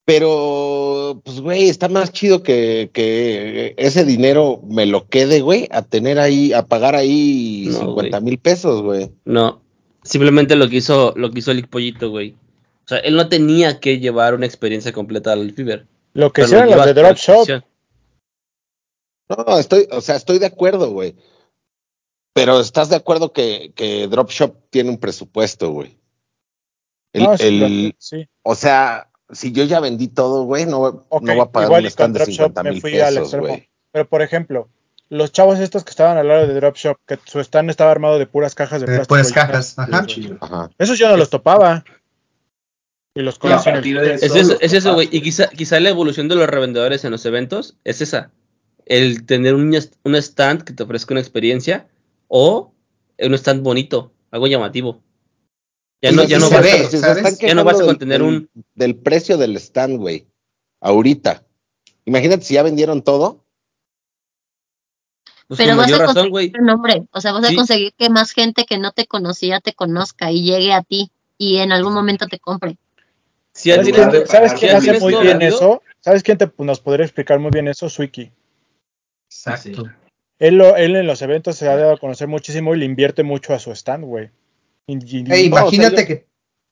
Pero, pues, güey, está más chido que, que ese dinero me lo quede, güey, a tener ahí, a pagar ahí No, 50 mil pesos, güey. No, simplemente lo que hizo, lo que hizo el Pollito, güey. O sea, él no tenía que llevar una experiencia completa al Fever. Lo que hicieron los de Drop Shop. No, estoy, o sea, estoy de acuerdo, güey. Pero estás de acuerdo que, que Drop Shop tiene un presupuesto, güey. El- no, sí, el- lo- sí. o sea, si yo ya vendí todo, güey, no, no voy a pagar igual un y con stand de Drop Shop 50 me mil fui al pesos, güey. Pero por ejemplo, los chavos estos que estaban al lado de Drop Shop, que su stand estaba armado de puras cajas de De plástico. puras cajas, ajá. Esos yo no los topaba. Y los de Es eso, es güey. Y quizá, quizá la evolución de los revendedores en los eventos es esa. El tener un stand que te ofrezca una experiencia o un stand bonito, algo llamativo. Ya no, sí, ya sí no se vas ve, a, ¿sabes? Ya no vas contener del, un- del precio del stand, güey. Ahorita. Imagínate si ya vendieron todo. pues Pero vas a razón, conseguir un nombre, o sea, vas Sí. a conseguir que más gente que no te conocía te conozca y llegue a ti y en algún momento te compre. Si ya ¿Sabes quién, sabes si quién hace muy bien eso? ¿Sabes quién te, nos podría explicar muy bien eso? Swiki. Exacto. Él, lo- él en los eventos se ha dado a conocer muchísimo y le invierte mucho a su stand, güey. O sea, imagínate yo- que,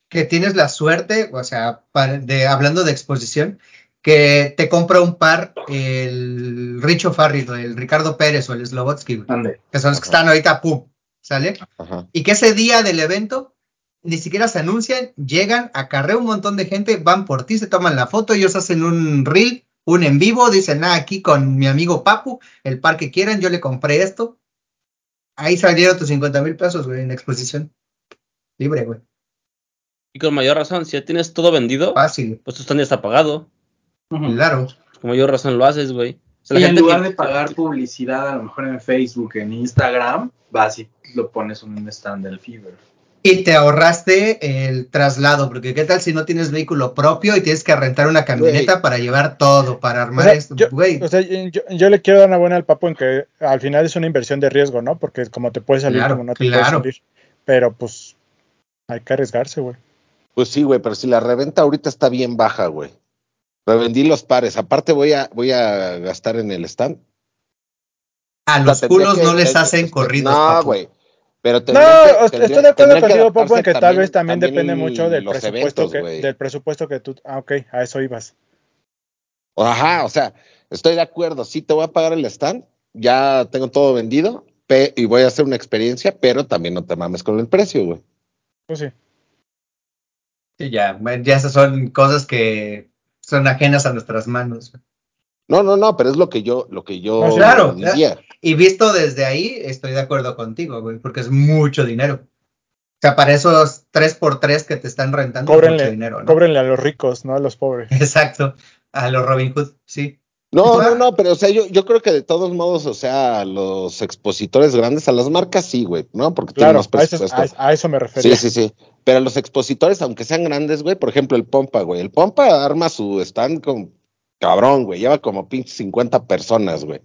que tienes la suerte, o sea, para- de, hablando de exposición, que te compra un par el Richo Farrell, o el Ricardo Pérez o el Ande. que son los que están ahorita, pum, ¿sale? Ajá. Y que ese día del evento ni siquiera se anuncian, llegan, acarrea un montón de gente, van por ti, se toman la foto, ellos hacen un reel, un en vivo, dicen, ah, aquí con mi amigo Papu, el par que quieran, yo le compré esto. Ahí salieron tus 50 mil pesos, güey, en exposición. Libre, güey. Y con mayor razón, si ya tienes todo vendido, Fácil, pues tu stand ya está pagado. claro. Con mayor razón lo haces, güey. O sea, Y la en gente lugar que- de pagar publicidad, a lo mejor en Facebook, en Instagram, vas y lo pones en un stand del Fever. Y te ahorraste el traslado, porque qué tal si no tienes vehículo propio y tienes que rentar una camioneta para llevar todo, para o armar sea, esto, yo, güey. o sea, yo, yo le quiero dar una buena al papo en que al final es una inversión de riesgo, ¿no? Porque como te puede salir, Claro, como no te claro. puede salir. Pero pues hay que arriesgarse, güey. Pues sí, güey, pero si la reventa ahorita está bien baja, güey. Revendí los pares. Aparte voy a, voy a gastar en el stand. A los culos no les hacen corridos, No, papu. güey. Pero No, que- tendría- estoy de acuerdo contigo, Papo, en que tal vez también, depende mucho del presupuesto eventos, que, del presupuesto que tú. Ah, ok, a eso ibas. Ajá, o sea, estoy de acuerdo. Sí, te voy a pagar el stand. Ya tengo todo vendido pe- y voy a hacer una experiencia, pero también no te mames con el precio, güey. Pues sí. Sí, ya, bueno, ya esas son cosas que son ajenas a nuestras manos. No, no, no, pero es lo que yo, lo que yo No, claro, diría. Y visto desde ahí, estoy de acuerdo contigo, güey, porque es mucho dinero. O sea, para esos 3x3 que te están rentando, es mucho Cóbrenle, dinero, ¿no? cóbrenle a los ricos, no a los pobres. Exacto, a los Robin Hood, sí. No, Ah. no, no, pero o sea, yo, yo creo que de todos modos, o sea, a los expositores grandes, a las marcas sí, güey, ¿no? Porque tienen más a eso, a- a eso me refería. Sí, sí, sí. Pero a los expositores, aunque sean grandes, güey, por ejemplo, el Pompa, güey. El Pompa arma su stand con cabrón, güey. Lleva como pinche 50 personas, güey.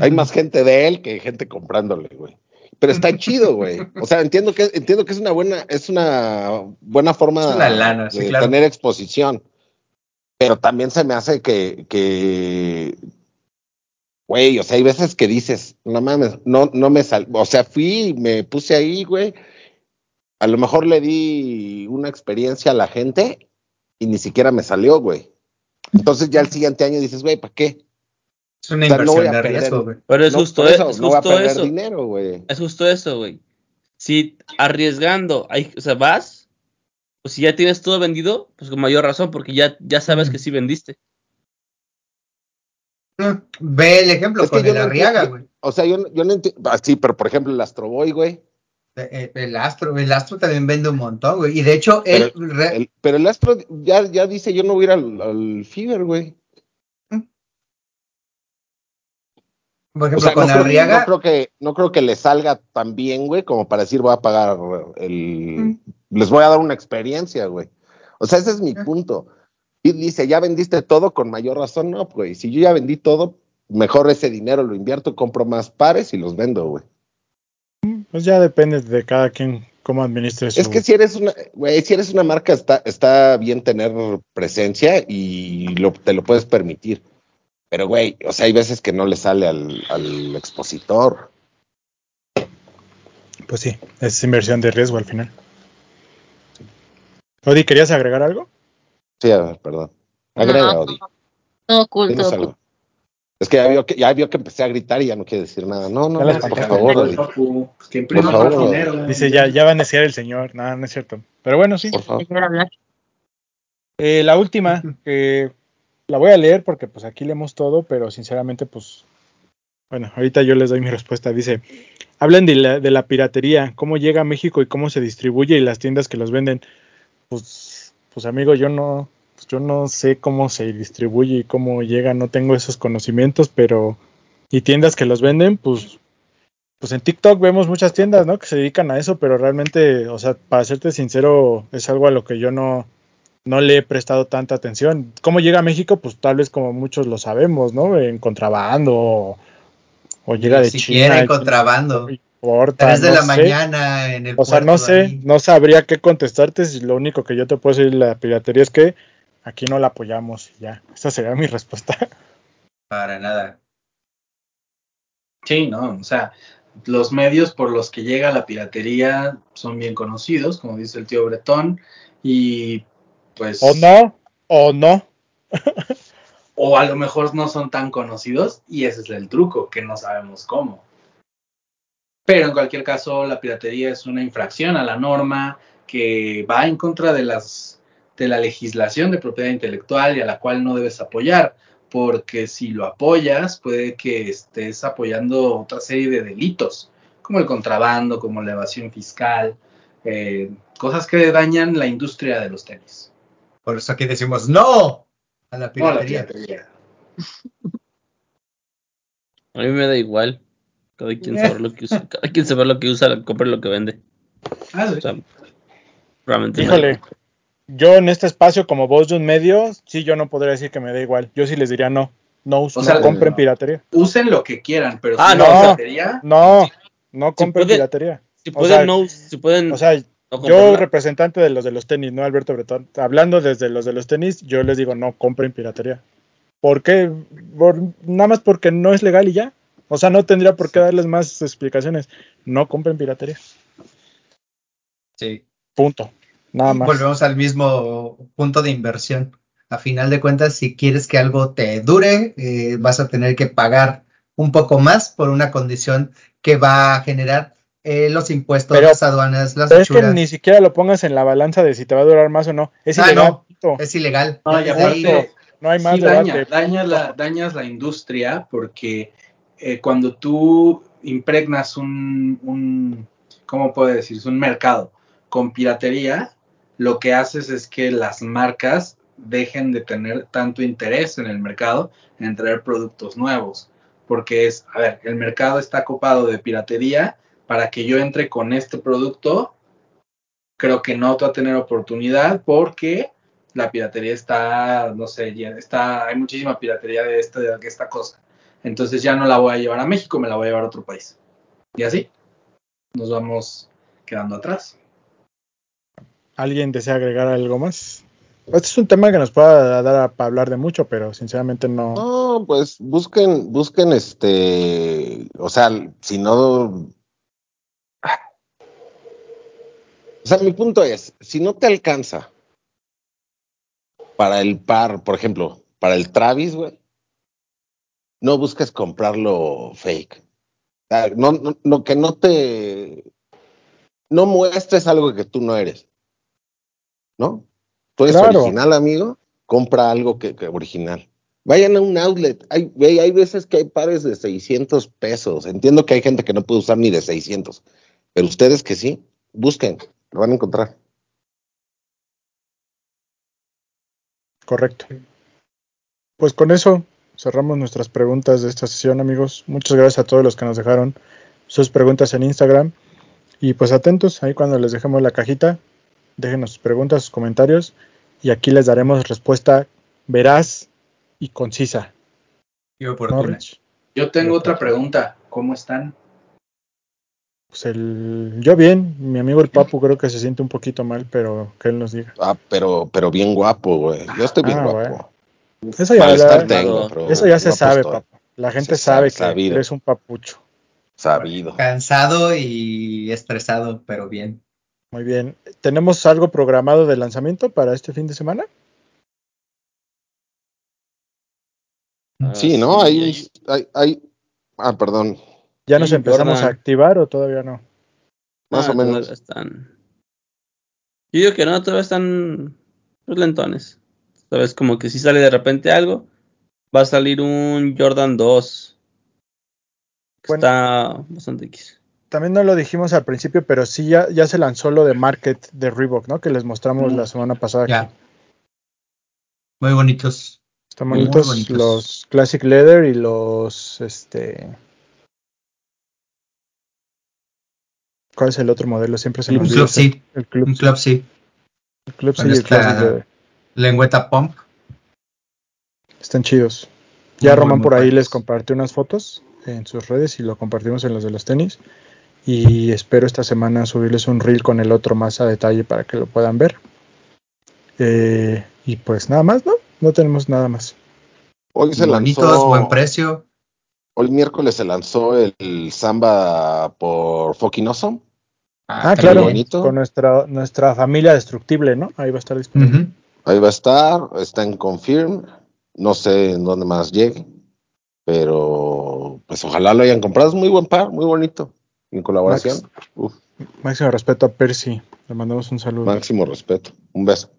Hay más gente de él que gente comprándole, güey. Pero está chido, güey. O sea, entiendo que, entiendo que es una buena, es una buena forma Es una lana, sí, de claro. tener exposición. Pero también se me hace que, que, güey, o sea, hay veces que dices, no mames, no, no me sal, o sea, fui, me puse ahí, güey. A lo mejor le di una experiencia a la gente y ni siquiera me salió, güey. Entonces ya el siguiente año dices, güey, ¿para qué? Es una O sea, no inversión voy a de riesgo, güey. Pero es No, justo, e- eso, es no voy a justo perder eso. dinero, güey. Es justo eso, güey. Si arriesgando, hay, o sea, vas, pues si ya tienes todo vendido, pues con mayor razón, porque ya, ya sabes que sí vendiste. Mm, Ve el ejemplo Es que con yo el Arriaga, güey. o sea, yo, no- yo no entiendo. Ah, sí, pero por ejemplo, el Astro Boy, güey. Eh, El Astro, el Astro también vende un montón, güey. Y de hecho, él, Pero re- el, pero el Astro ya, ya dice: Yo no voy a ir al, al Fever, güey. Por ejemplo, O sea, con no creo, Arriaga, no creo que no creo que le salga tan bien, güey, como para decir voy a pagar el les voy a dar una experiencia, güey. O sea, ese es mi Ah. punto. Y dice, "Ya vendiste todo con mayor razón." No, güey, si yo ya vendí todo, mejor ese dinero lo invierto, compro más pares y los vendo, güey. Pues ya depende de cada quien cómo administre su... Es que si eres una, güey, si eres una marca está está bien tener presencia y lo, te lo puedes permitir. Pero, güey, o sea, hay veces que no le sale al, al expositor. Pues sí, es inversión de riesgo al final. Odi, ¿querías agregar algo? Sí, a ver, perdón. Agrega, No, Odi. Algo. cool. Es que ya vio que ya vio que empecé a gritar y ya no quiere decir nada. No, no, no, por favor, Odi. Papu, pues que imprima Por favor, dinero. Dice, ya, ya va a necear el señor. No, no es cierto. Pero bueno, sí. Por favor. Eh, la última, que la voy a leer porque pues aquí leemos todo, pero sinceramente pues, bueno, ahorita yo les doy mi respuesta. Dice, hablan de la, de la piratería, cómo llega a México y cómo se distribuye y las tiendas que los venden. Pues, pues amigo, yo no, pues, yo no sé cómo se distribuye y cómo llega, no tengo esos conocimientos, pero y tiendas que los venden, pues, pues en TikTok vemos muchas tiendas, ¿no? Que se dedican a eso, pero realmente, o sea, para serte sincero, es algo a lo que yo no, no le he prestado tanta atención. ¿Cómo llega a México? Pues tal vez como muchos lo sabemos, ¿no? En contrabando o, o llega de si China. quiere y- contrabando. no importa, 3 de no la sé. mañana en el O sea, no sé, ahí. no sabría qué contestarte. Si lo único que yo te puedo decir de la piratería es que aquí no la apoyamos. y Ya, esa sería mi respuesta. Para nada. Sí, no, o sea, los medios por los que llega la piratería son bien conocidos, como dice el tío Bretón, y pues... O no, o no. o a lo mejor no son tan conocidos y ese es el truco, que no sabemos cómo. Pero en cualquier caso, la piratería es una infracción a la norma que va en contra de las de la legislación de propiedad intelectual y a la cual no debes apoyar, porque si lo apoyas puede que estés apoyando otra serie de delitos, como el contrabando, como la evasión fiscal, eh, cosas que dañan la industria de los tenis. Por eso aquí decimos no a la piratería. A mí me da igual. Cada quien sabe lo que usa. Cada quien sabe lo que usa, compra lo que vende. Ah. O sea, realmente. no hay- Híjole, yo en este espacio como voz de un medio, sí, yo no podría decir que me da igual. Yo sí les diría no. No, O no sea, compren no. piratería. usen lo que quieran, pero Ah, si no, piratería, No, no compren puede- piratería. Si o pueden, sea, no, si pueden. O sea, no yo representante de los de los tenis, no Alberto Bretón, hablando desde los de los tenis, yo les digo no compren piratería. ¿Por qué? Por- nada más porque no es legal y ya. O sea, no tendría por qué darles más explicaciones. No compren piratería. Sí. Punto. Nada más. Volvemos al mismo punto de inversión. A final de cuentas, si quieres que algo te dure, eh, vas a tener que pagar un poco más por una condición que va a generar eh, los impuestos, Pero- las aduanas, las Pero es que ni siquiera lo pongas en la balanza de si te va a durar más o no. Es Ah, ilegal. no. Es ilegal. No, y Desde ahí- aparte, No hay más sí daña, daña la, dañas la industria porque eh, cuando tú impregnas un, un, ¿cómo puedo decir? Un mercado con piratería, lo que haces es que las marcas dejen de tener tanto interés en el mercado en traer productos nuevos. Porque es, a ver, el mercado está copado de piratería, para que yo entre con este producto, creo que no va a tener oportunidad porque la piratería está, no sé, ya está, hay muchísima piratería de esta, de esta cosa. Entonces ya no la voy a llevar a México, me la voy a llevar a otro país. Y así nos vamos quedando atrás. ¿Alguien desea agregar algo más? Este es un tema que nos pueda dar a, para hablar de mucho, pero sinceramente no. No, pues busquen, busquen este, o sea, si no. O sea, mi punto es, si no te alcanza para el par, por ejemplo, para el Travis, güey, no busques comprarlo fake. No, no, no, que no te, no muestres algo que tú no eres. ¿No? Tú eres Claro. original, amigo, compra algo que, que original. Vayan a un outlet. Hay, hay veces que hay pares de 600 pesos. Entiendo que hay gente que no puede usar ni de 600. Pero ustedes que sí, busquen, lo van a encontrar. Correcto. Pues con eso cerramos nuestras preguntas de esta sesión, amigos. Muchas gracias a todos los que nos dejaron sus preguntas en Instagram. Y pues atentos, ahí cuando les dejemos la cajita, déjenos sus preguntas, sus comentarios. Y aquí les daremos respuesta veraz y concisa. Y ¿No, oportuna. Yo tengo otra pregunta. ¿Cómo están? Pues el, yo bien, mi amigo el Papu creo que se siente un poquito mal, pero que él nos diga. Ah, pero, pero bien guapo, güey. Yo estoy bien Ah, guapo. bueno. Eso ya, Malestar la- tengo, pero eso ya se sabe, estoy. Papu. La gente Se sabe, sabe, que eres un papucho. Sabido. Cansado y estresado, pero bien. Muy bien. ¿Tenemos algo programado de lanzamiento para este fin de semana? Ah, Sí, ¿no? sí, Hay, hay, hay- Ah, perdón. ¿Ya nos empezamos Jordan. a activar o todavía no? Más Ah, o menos. todavía Están... Yo digo que no, todavía están pues, lentones. Sabes, como que si sale de repente algo, va a salir un Jordan 2. que Bueno. Está bastante X. También no lo dijimos al principio, pero sí ya, ya se lanzó lo de Market de Reebok, ¿no? Que les mostramos Mm. la semana pasada. aquí. Ya. Muy bonitos. Están Muy bonitos, bonitos. los Classic Leather y los este ¿Cuál es el otro modelo? Siempre se me olvida. Club. C. El Club Un C. Club C. El Club C el Classic Leather. Lengüeta Pump. Están chidos. Ya Muy, Román muy por ahí les compartió unas fotos en sus redes y lo compartimos en los de los tenis. Y espero esta semana subirles un reel con el otro más a detalle para que lo puedan ver. Eh, y pues nada más, ¿no? No tenemos nada más. Hoy se Bonitos, lanzó. buen precio. Hoy miércoles se lanzó el, el Samba por Fucking Awesome. Ah, está claro, bonito. con nuestra, nuestra familia destructible, ¿no? Ahí va a estar disponible. Ahí va a estar, está en Confirm. No sé en dónde más llegue. Pero pues ojalá lo hayan comprado. Es muy buen par, muy bonito. En colaboración. Uf, Máximo respeto a Percy. Le mandamos un saludo. máximo respeto. Un beso.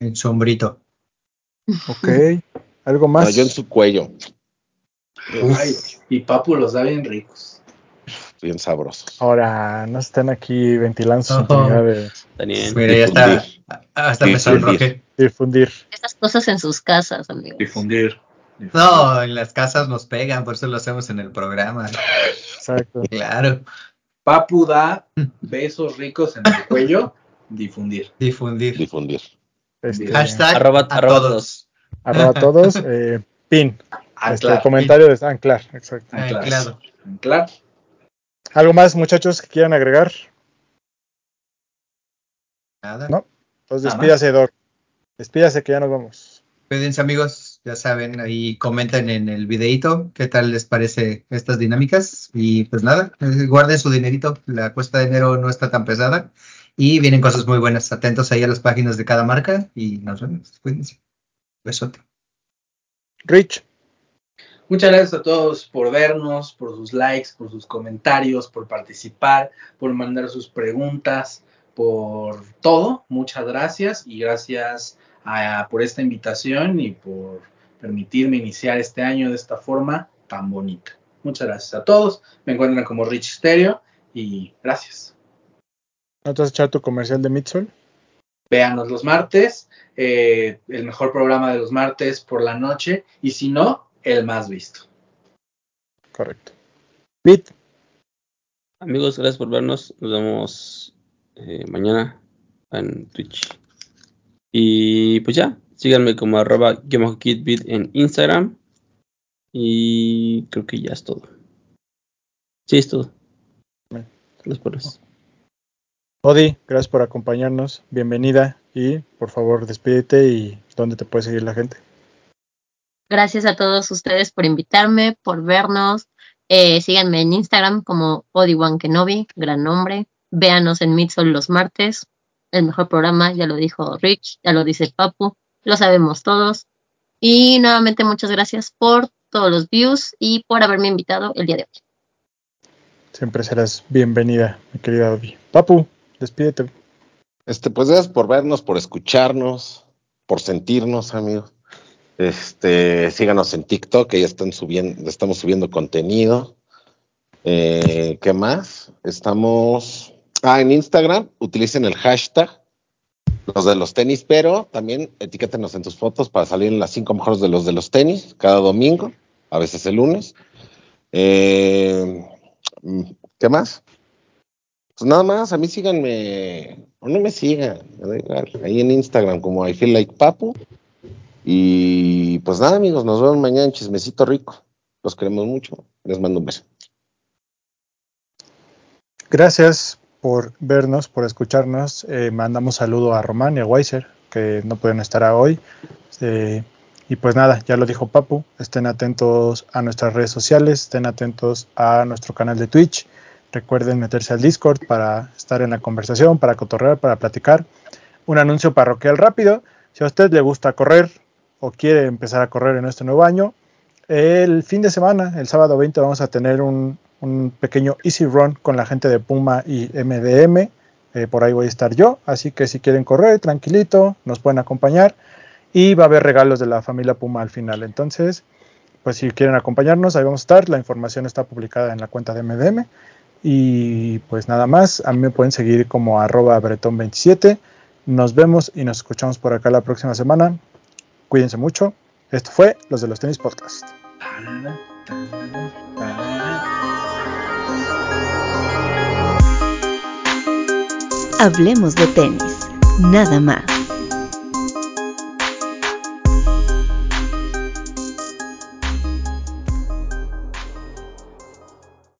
En sombrito. Ok. ¿Algo No, más? yo en su cuello. Ay, y Papu los da bien ricos. Bien sabrosos. Ahora, no están aquí ventilando su de Daniel. Mira, ya está. Difundir. Hasta me Difundir. sonroje. difundir. Estas cosas en sus casas, amigos. Difundir. No, en las casas nos pegan, por eso lo hacemos en el programa. Exacto. Claro, Papu da besos ricos en el cuello. Difundir. difundir. Difundir. Este, Hashtag Arroba- a arroba todos. arroba todos. eh, pin. Este, Anclar. comentario de anclar. Exacto. Anclar. Anclar. ¿Algo más, muchachos, que quieran agregar? Nada. No. Entonces Nada despídase, Doc. Despídase que ya nos vamos. Cuídense amigos, ya saben, ahí comenten en el videito qué tal les parece estas dinámicas y pues nada, eh, guarden su dinerito, la cuesta de enero no está tan pesada y vienen cosas muy buenas, atentos ahí a las páginas de cada marca y nos vemos, cuídense. Besote. Rich. Muchas gracias a todos por vernos, por sus likes, por sus comentarios, por participar, por mandar sus preguntas, por todo. Muchas gracias y gracias a- por esta invitación y por permitirme iniciar este año de esta forma tan bonita. Muchas gracias a todos. Me encuentran como Rich Stereo y gracias. ¿No te vas a echar tu comercial de Midsol? Véanos los martes, eh, el mejor programa de los martes por la noche y si no, el más visto. Correcto. Bit. Amigos, gracias por vernos. Nos vemos eh, mañana en Twitch. Y pues ya, síganme como arroba kitbit en Instagram. Y creo que ya es todo. Sí, es todo. Bien. Los pones. Odi, gracias por acompañarnos. Bienvenida. Y por favor, despídete y dónde te puede seguir la gente. Gracias a todos ustedes por invitarme, por vernos. Eh, síganme en Instagram como Odiwan Kenobi, gran nombre. Véanos en Midsol los martes. El mejor programa, ya lo dijo Rich, ya lo dice Papu, lo sabemos todos. Y nuevamente muchas gracias por todos los views y por haberme invitado el día de hoy. Siempre serás bienvenida, mi querida Odi. Papu, despídete. Este, pues gracias por vernos, por escucharnos, por sentirnos, amigos. Este, síganos en TikTok, que ya están subiendo, estamos subiendo contenido. Eh, ¿Qué más? Estamos. Ah, en Instagram, utilicen el hashtag los de los tenis, pero también etiquétenos en tus fotos para salir en las cinco mejores de los de los tenis cada domingo, a veces el lunes. Eh, ¿Qué más? Pues nada más, a mí síganme, o no me sigan, ahí en Instagram como I feel like papu. Y pues nada, amigos, nos vemos mañana en Chismecito Rico. Los queremos mucho. Les mando un beso. Gracias por vernos, por escucharnos. Eh, mandamos saludo a Román y a Weiser, que no pueden estar hoy. Eh, y pues nada, ya lo dijo Papu, estén atentos a nuestras redes sociales, estén atentos a nuestro canal de Twitch. Recuerden meterse al Discord para estar en la conversación, para cotorrear, para platicar. Un anuncio parroquial rápido. Si a usted le gusta correr o quiere empezar a correr en este nuevo año, el fin de semana, el sábado 20, vamos a tener un un pequeño easy run con la gente de Puma y MDM. Eh, por ahí voy a estar yo, así que si quieren correr tranquilito, nos pueden acompañar y va a haber regalos de la familia Puma al final. Entonces, pues si quieren acompañarnos, ahí vamos a estar. La información está publicada en la cuenta de MDM. Y pues nada más, a mí me pueden seguir como arroba bretón27. Nos vemos y nos escuchamos por acá la próxima semana. Cuídense mucho. Esto fue Los de los Tenis Podcast. Hablemos de tenis, nada más.